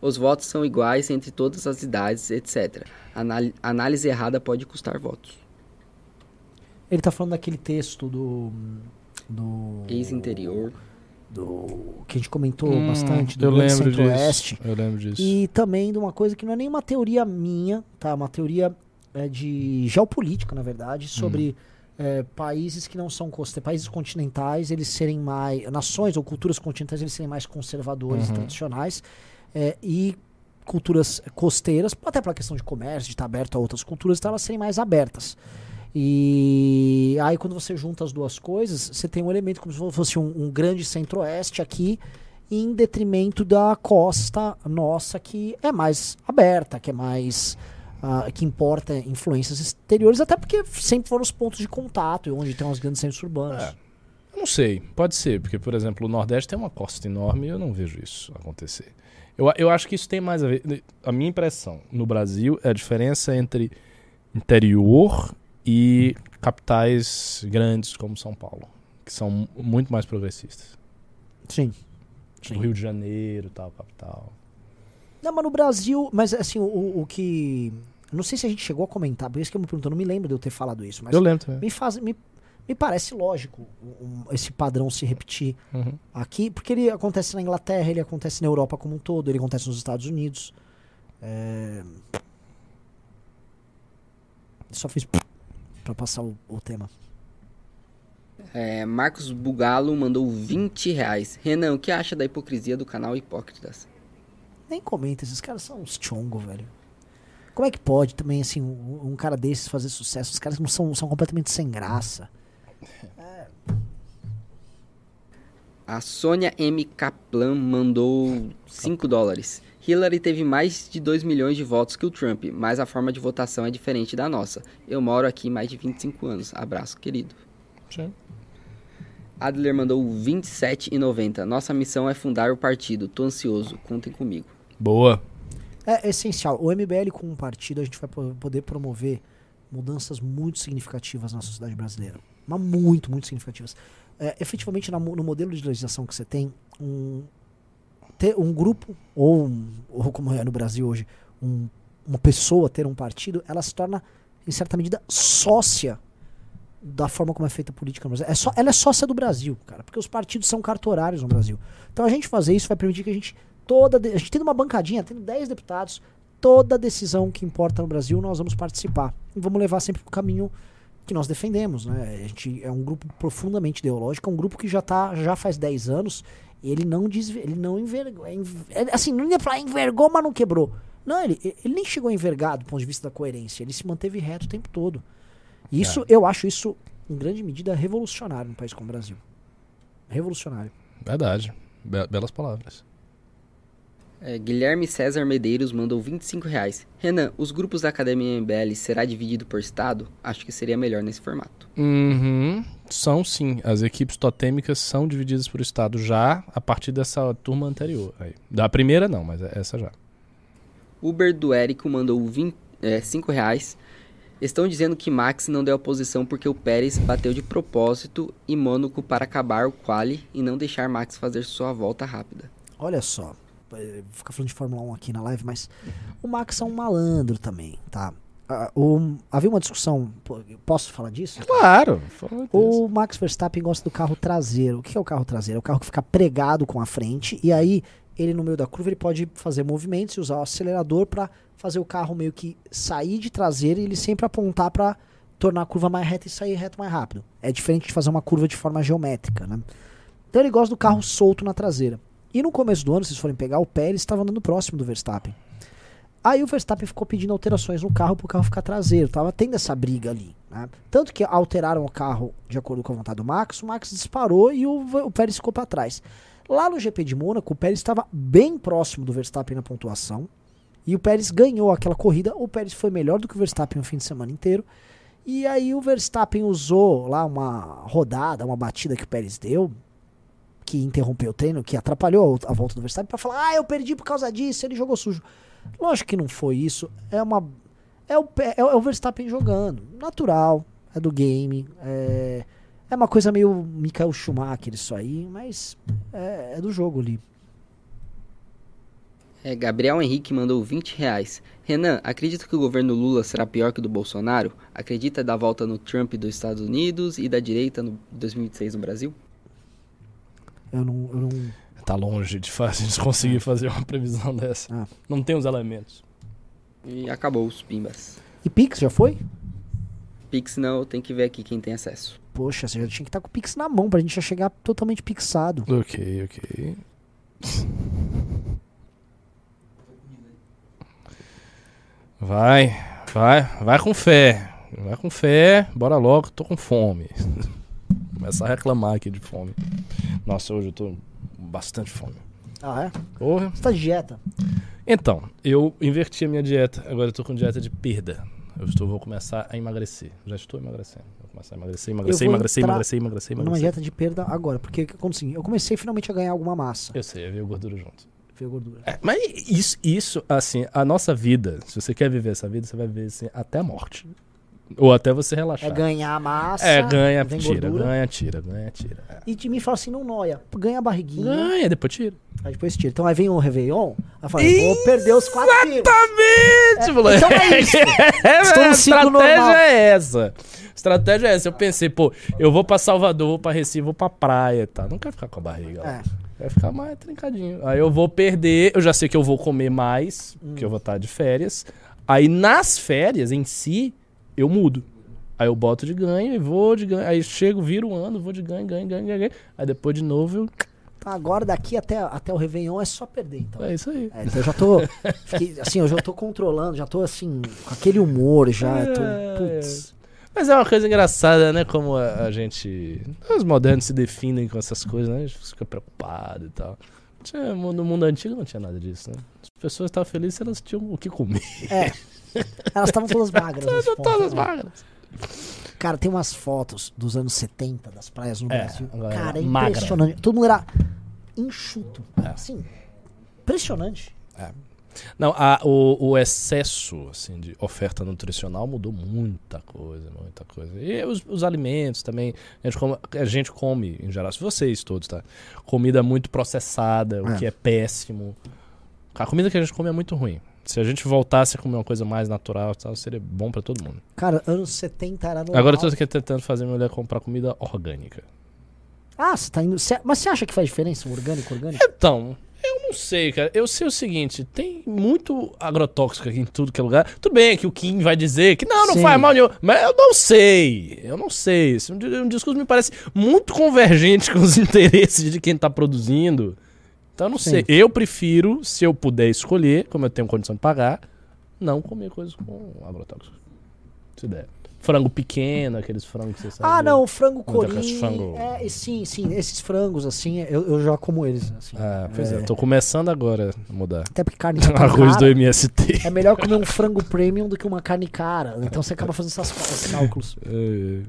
Speaker 9: Os votos são iguais entre todas as idades, etc. Anal- análise errada pode custar votos.
Speaker 2: Ele tá falando daquele texto do. Do.
Speaker 9: Ex-interior.
Speaker 2: do. que a gente comentou
Speaker 1: Hum,
Speaker 2: bastante, do
Speaker 1: eu
Speaker 2: Grande
Speaker 1: lembro
Speaker 2: Centro-Oeste.
Speaker 1: disso. Eu lembro disso.
Speaker 2: E também de uma coisa que não é nem uma teoria minha, tá? Uma teoria é, de geopolítica, na verdade, sobre é, países que não são coste... países continentais, eles serem mais nações ou culturas continentais, eles serem mais conservadores e
Speaker 1: Uhum.
Speaker 2: tradicionais é, e culturas costeiras, até pela questão de comércio, de estar aberto a outras culturas, então elas serem mais abertas. E aí quando você junta as duas coisas, você tem um elemento como se fosse um, um grande centro-oeste aqui, em detrimento da costa nossa que é mais aberta, que é mais ah, que importa influências exteriores, até porque sempre foram os pontos de contato, onde tem os grandes centros urbanos.
Speaker 1: É. Eu não sei, pode ser, porque, por exemplo, o Nordeste tem uma costa enorme e eu não vejo isso acontecer. Eu, eu acho que isso tem mais a ver. A minha impressão no Brasil é a diferença entre interior e capitais grandes como São Paulo, que são mu- muito mais progressistas.
Speaker 2: Sim.
Speaker 1: O Rio de Janeiro, tal, capital.
Speaker 2: Não, mas no Brasil, mas assim, o, o que. Não sei se a gente chegou a comentar, por isso que eu me pergunto, eu não me lembro de eu ter falado isso, mas
Speaker 1: Eu lembro também.
Speaker 2: me faz. Me, me parece lógico um- esse padrão se repetir
Speaker 1: Uhum.
Speaker 2: aqui, porque ele acontece na Inglaterra, ele acontece na Europa como um todo, ele acontece nos Estados Unidos. É... Só fiz pra passar o, o tema.
Speaker 9: É, Marcos Bugalo mandou 20 reais. Renan, o que acha da hipocrisia do canal Hipócritas?
Speaker 2: Nem comenta, esses caras são uns chongo, velho. Como é que pode também, assim, um, um cara desses fazer sucesso? Os caras não são, são completamente sem graça.
Speaker 9: A Sônia M. Kaplan mandou 5 dólares. Hillary teve mais de 2 milhões de votos que o Trump, mas a forma de votação é diferente da nossa. Eu moro aqui mais de 25 anos. Abraço, querido.
Speaker 1: Sim.
Speaker 9: Adler mandou 27,90. Nossa missão é fundar o partido. Tô ansioso. Contem comigo.
Speaker 1: Boa.
Speaker 2: É essencial. O MBL com um partido, a gente vai po- poder promover mudanças muito significativas na sociedade brasileira. Mas muito, muito significativas. É, efetivamente, no modelo de legislação que você tem, um, ter um grupo, ou, ou como é no Brasil hoje, um- uma pessoa ter um partido, ela se torna, em certa medida, sócia da forma como é feita a política no Brasil. É só, ela é sócia do Brasil, cara, porque os partidos são cartorários no Brasil. Então a gente fazer isso vai permitir que a gente toda a gente tendo uma bancadinha, tendo 10 deputados, toda decisão que importa no Brasil nós vamos participar e vamos levar sempre o caminho que nós defendemos, né? A gente é um grupo profundamente ideológico, é um grupo que já tá já faz 10 anos, ele não desve, ele não envergou, é é, assim, não ia falar envergou, mas não quebrou. Não, ele, ele nem chegou a envergar do ponto de vista da coerência, ele se manteve reto o tempo todo. E isso, eu acho isso, em grande medida, revolucionário num país como o Brasil. Revolucionário.
Speaker 1: Verdade. Be- belas palavras.
Speaker 9: É, Guilherme César Medeiros mandou 25 reais. Renan, os grupos da Academia MBL será dividido por estado? Acho que seria melhor nesse formato.
Speaker 1: Uhum. São sim. As equipes totêmicas são divididas por estado já a partir dessa turma anterior. Aí. Da primeira não, mas essa já.
Speaker 9: Uber do Érico mandou 20, é, 5 reais. Estão dizendo que Max não deu oposição porque o Pérez bateu de propósito e Mônaco para acabar o quali e não deixar Max fazer sua volta rápida.
Speaker 2: Olha só, ficar falando de Fórmula 1 aqui na live, mas o Max é um malandro também, tá? Ah, o- havia uma discussão, pô, posso falar disso?
Speaker 1: Claro.
Speaker 2: O Max Verstappen gosta do carro traseiro. O que é o carro traseiro? É o carro que fica pregado com a frente e aí ele no meio da curva ele pode fazer movimentos e usar o acelerador para fazer o carro meio que sair de traseiro e ele sempre apontar para tornar a curva mais reta e sair reto mais rápido. É diferente de fazer uma curva de forma geométrica, né? Então ele gosta do carro solto na traseira. E no começo do ano, se vocês forem pegar, o Pérez estava andando próximo do Verstappen. Aí o Verstappen ficou pedindo alterações no carro para o carro ficar traseiro. Tava tendo essa briga ali. né? Tanto que alteraram o carro de acordo com a vontade do Max, o Max disparou e o, o Pérez ficou para trás. Lá no GP de Mônaco, o Pérez estava bem próximo do Verstappen na pontuação. E o Pérez ganhou aquela corrida. O Pérez foi melhor do que o Verstappen o fim de semana inteiro. E aí o Verstappen usou lá uma rodada, uma batida que o Pérez deu, que interrompeu o treino, que atrapalhou a volta do Verstappen, pra falar, ah, eu perdi por causa disso, ele jogou sujo. Lógico que não foi isso. É uma. É é o é o Verstappen jogando. Natural. É do game. É, é uma coisa meio Michael Schumacher isso aí, mas é, é do jogo ali.
Speaker 9: É, Gabriel Henrique mandou 20 reais. Renan, acredita que o governo Lula será pior que o do Bolsonaro? Acredita da volta no Trump dos Estados Unidos e da direita no 2026 no Brasil?
Speaker 2: Eu não. Eu não
Speaker 1: Tá longe de fa- de conseguir fazer uma previsão dessa.
Speaker 2: Ah.
Speaker 1: Não tem os elementos.
Speaker 9: E acabou os pimbas.
Speaker 2: E Pix já foi?
Speaker 9: Pix não, tem que ver aqui quem tem acesso.
Speaker 2: Poxa, você já tinha que estar com o Pix na mão pra gente já chegar totalmente pixado.
Speaker 1: Ok, ok. Vai, vai, vai com fé. Vai com fé, bora logo, tô com fome. Começa a reclamar aqui de fome. Nossa, hoje eu tô bastante fome.
Speaker 2: Ah, é?
Speaker 1: Porra.
Speaker 2: Você tá de dieta?
Speaker 1: Então, eu inverti a minha dieta. Agora eu tô com dieta de perda. Eu estou, vou começar a emagrecer. Já estou emagrecendo. Vou começar a emagrecer, emagrecer, emagrecer,
Speaker 2: entrar
Speaker 1: emagrecer, emagrecer,
Speaker 2: Numa
Speaker 1: emagrecer.
Speaker 2: dieta de perda agora, porque o que aconteceu? Eu comecei finalmente a ganhar alguma massa.
Speaker 1: Eu sei, veio gordura junto.
Speaker 2: Veio gordura.
Speaker 1: É, mas isso, isso, assim, a nossa vida, se você quer viver essa vida, você vai viver assim, até a morte. Ou até você relaxar.
Speaker 2: É ganhar massa.
Speaker 1: É, ganha, tira,
Speaker 2: gordura.
Speaker 1: ganha, tira, ganha, tira. É.
Speaker 2: E de mim fala assim, não noia. Ganha a barriguinha.
Speaker 1: Ganha, depois tira.
Speaker 2: Aí depois tira. Então aí vem o Réveillon. Aí fala, vou perder os quatro.
Speaker 1: Exatamente, moleque!
Speaker 2: então é isso.
Speaker 1: É,
Speaker 2: Estou no
Speaker 1: a
Speaker 2: ciclo
Speaker 1: estratégia
Speaker 2: normal.
Speaker 1: é essa. Estratégia é essa. Eu pensei, pô, eu vou pra Salvador, vou pra Recife, vou pra praia, tá? Não quero ficar com a barriga lá.
Speaker 2: É.
Speaker 1: Vai ficar mais trincadinho. Aí eu vou perder, eu já sei que eu vou comer mais,
Speaker 2: Hum.
Speaker 1: que eu vou estar de férias. Aí nas férias em si, eu mudo. Aí eu boto de ganho e vou de ganho. Aí chego, viro o ano, vou de ganho, ganho, ganho, ganho. ganho. Aí depois de novo eu.
Speaker 2: Então agora daqui até, até o Réveillon é só perder, então.
Speaker 1: É isso aí.
Speaker 2: É, então eu já tô. fiquei- assim, eu já tô controlando, já tô assim, com aquele humor já. eu tô,
Speaker 1: É,
Speaker 2: putz.
Speaker 1: Mas é uma coisa engraçada, né? Como a, a gente. Os modernos se definem com essas coisas, né? A gente fica preocupado e tal. Tinha- no mundo antigo não tinha nada disso, né? As pessoas estavam felizes se elas tinham o que comer.
Speaker 2: É. Elas estavam todas magras. ponto,
Speaker 1: Todas
Speaker 2: né?
Speaker 1: magras.
Speaker 2: Cara, tem umas fotos dos anos 70 das praias no
Speaker 1: É,
Speaker 2: Brasil. Cara, é
Speaker 1: magra.
Speaker 2: impressionante. Todo mundo era enxuto.
Speaker 1: É.
Speaker 2: Assim, impressionante.
Speaker 1: Não, a- o, o excesso assim, de oferta nutricional mudou muita coisa, muita coisa. E os, os alimentos também. A gente, come, a gente come, em geral, se vocês todos, tá? Comida muito processada, o
Speaker 2: É.
Speaker 1: que é péssimo. A comida que a gente come é muito ruim. Se a gente voltasse a comer uma coisa mais natural, tal, seria bom pra todo mundo.
Speaker 2: Cara, anos 70 era normal.
Speaker 1: Agora eu tô aqui tentando fazer minha mulher comprar comida orgânica.
Speaker 2: Ah, você tá indo. cê- mas você acha que faz diferença o orgânico, orgânico?
Speaker 1: Então, eu não sei, cara. Eu sei o seguinte: tem muito agrotóxico aqui em tudo que é lugar. Tudo bem que o Kim vai dizer que não, não
Speaker 2: Sim.
Speaker 1: faz mal nenhum. Mas eu não sei. Eu não sei. Esse é um, um discurso me parece muito convergente com os interesses de quem tá produzindo. Então não
Speaker 2: Sim.
Speaker 1: sei. Eu prefiro, se eu puder escolher, como eu tenho condição de pagar, não comer coisas com agrotóxicos. Se der. Frango pequeno, aqueles frangos que você sabe.
Speaker 2: Ah, não, frango corinho.
Speaker 1: frango-
Speaker 2: É, sim, sim, esses frangos, assim, eu, eu já como eles, assim.
Speaker 1: Ah, pois é. tô começando agora a mudar.
Speaker 2: Até porque carne tá
Speaker 1: Arroz do
Speaker 2: cara,
Speaker 1: MST.
Speaker 2: É melhor comer um frango premium do que uma carne cara. Então você acaba fazendo essas, esses cálculos.
Speaker 1: É,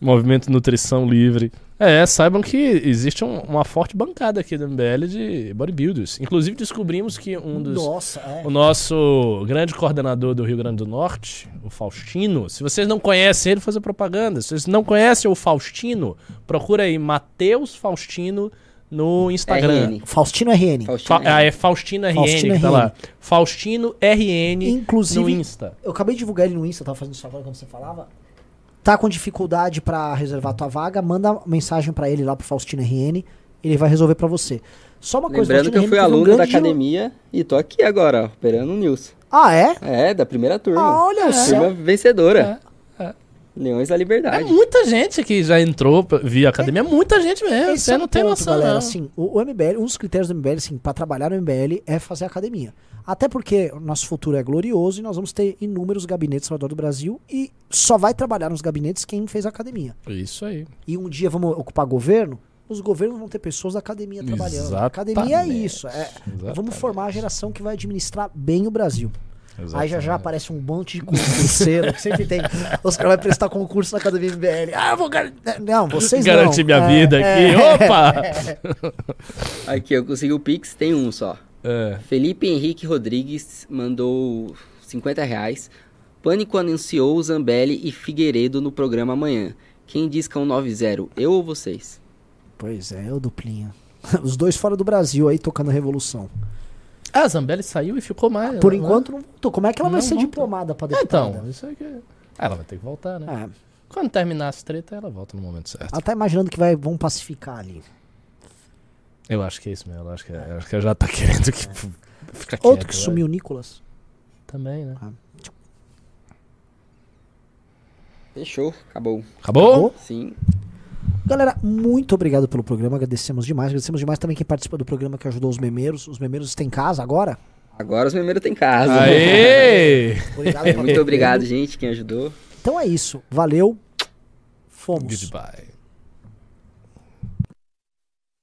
Speaker 1: Movimento Nutrição Livre. É, saibam que existe um- uma forte bancada aqui do MBL de bodybuilders. Inclusive descobrimos que um dos.
Speaker 2: Nossa, é.
Speaker 1: O nosso grande coordenador do Rio Grande do Norte, o Faustino. Se vocês não conhecem ele, fazer propaganda. Se vocês não conhecem o Faustino, procura aí Matheus Faustino no Instagram.
Speaker 9: RN.
Speaker 2: Faustino RN.
Speaker 9: Faustino
Speaker 1: Fa- ah, é Faustino RN
Speaker 2: Faustino
Speaker 1: que tá
Speaker 2: RN.
Speaker 1: lá. Faustino RN
Speaker 2: Inclusive,
Speaker 1: no Insta.
Speaker 2: eu acabei de divulgar ele no Insta, tava fazendo isso agora quando você falava. Tá com dificuldade pra reservar tua vaga, manda mensagem pra ele lá pro Faustino RN, ele vai resolver pra você. Só uma coisa,
Speaker 9: Lembrando que eu
Speaker 2: Faustino
Speaker 9: fui
Speaker 2: RN teve um
Speaker 9: aluno da academia e tô aqui agora, ó, operando o Nilson.
Speaker 2: Ah, é?
Speaker 9: É, da primeira turma.
Speaker 2: Ah, olha só.
Speaker 9: Turma vencedora.
Speaker 1: É, é.
Speaker 9: Leões da
Speaker 1: É
Speaker 9: Liberdade.
Speaker 1: muita gente que já entrou via academia, muita gente mesmo.
Speaker 2: Esse
Speaker 1: Você
Speaker 2: é
Speaker 1: não tem
Speaker 2: ponto,
Speaker 1: noção,
Speaker 2: galera.
Speaker 1: não.
Speaker 2: Assim, o, o MBL, um dos critérios do MBL, assim, pra trabalhar no MBL é fazer academia. Até porque o nosso futuro é glorioso e nós vamos ter inúmeros gabinetes ao redor do Brasil e só vai trabalhar nos gabinetes quem fez academia.
Speaker 1: Isso aí.
Speaker 2: E um dia vamos ocupar governo, os governos vão ter pessoas da academia trabalhando.
Speaker 1: Exatamente.
Speaker 2: Academia é isso. É,
Speaker 1: Exatamente.
Speaker 2: vamos formar a geração que vai administrar bem o Brasil. Aí já já
Speaker 1: Exatamente.
Speaker 2: aparece um monte de concurseiro que sempre tem. Os caras vão prestar concurso na academia MBL. Ah, eu vou gar... Não, vocês não.
Speaker 1: Garantir minha
Speaker 2: É,
Speaker 1: vida
Speaker 2: é.
Speaker 1: aqui. Opa!
Speaker 9: Aqui, eu consegui o Pix, tem um só.
Speaker 1: É.
Speaker 9: Felipe Henrique Rodrigues mandou 50 reais. Pânico anunciou Zambelli e Figueiredo no programa amanhã. Quem diz que é um 90, eu ou vocês?
Speaker 2: Pois é, o duplinha. Os dois fora do Brasil aí tocando a revolução.
Speaker 1: Ah, a Zambelli saiu e ficou mais.
Speaker 2: Por
Speaker 1: né?
Speaker 2: enquanto não voltou. Como é que ela vai ser
Speaker 1: volta.
Speaker 2: diplomada pra
Speaker 1: É,
Speaker 2: deputada?
Speaker 1: Então, isso aí que. Ah, ela vai ter que voltar, né?
Speaker 2: É,
Speaker 1: Quando terminar as treta, ela volta no momento certo.
Speaker 2: ela tá imaginando que vai, vão pacificar ali.
Speaker 1: Eu acho que é isso mesmo. Eu acho que, eu acho que já tá querendo que. Fica quieto,
Speaker 2: Outro que sumiu, Nicolas.
Speaker 1: Também, né?
Speaker 9: Fechou, acabou.
Speaker 1: Acabou?
Speaker 2: Acabou?
Speaker 9: Sim.
Speaker 2: Galera, muito obrigado pelo programa. Agradecemos demais. Agradecemos demais também quem participa do programa que ajudou os memeiros. Os memeiros têm casa agora.
Speaker 9: Agora os memeiros têm casa.
Speaker 1: Aê!
Speaker 2: Obrigado todo
Speaker 9: Muito obrigado, gente, quem ajudou.
Speaker 2: Então é isso. Valeu. Fomos.
Speaker 1: Goodbye.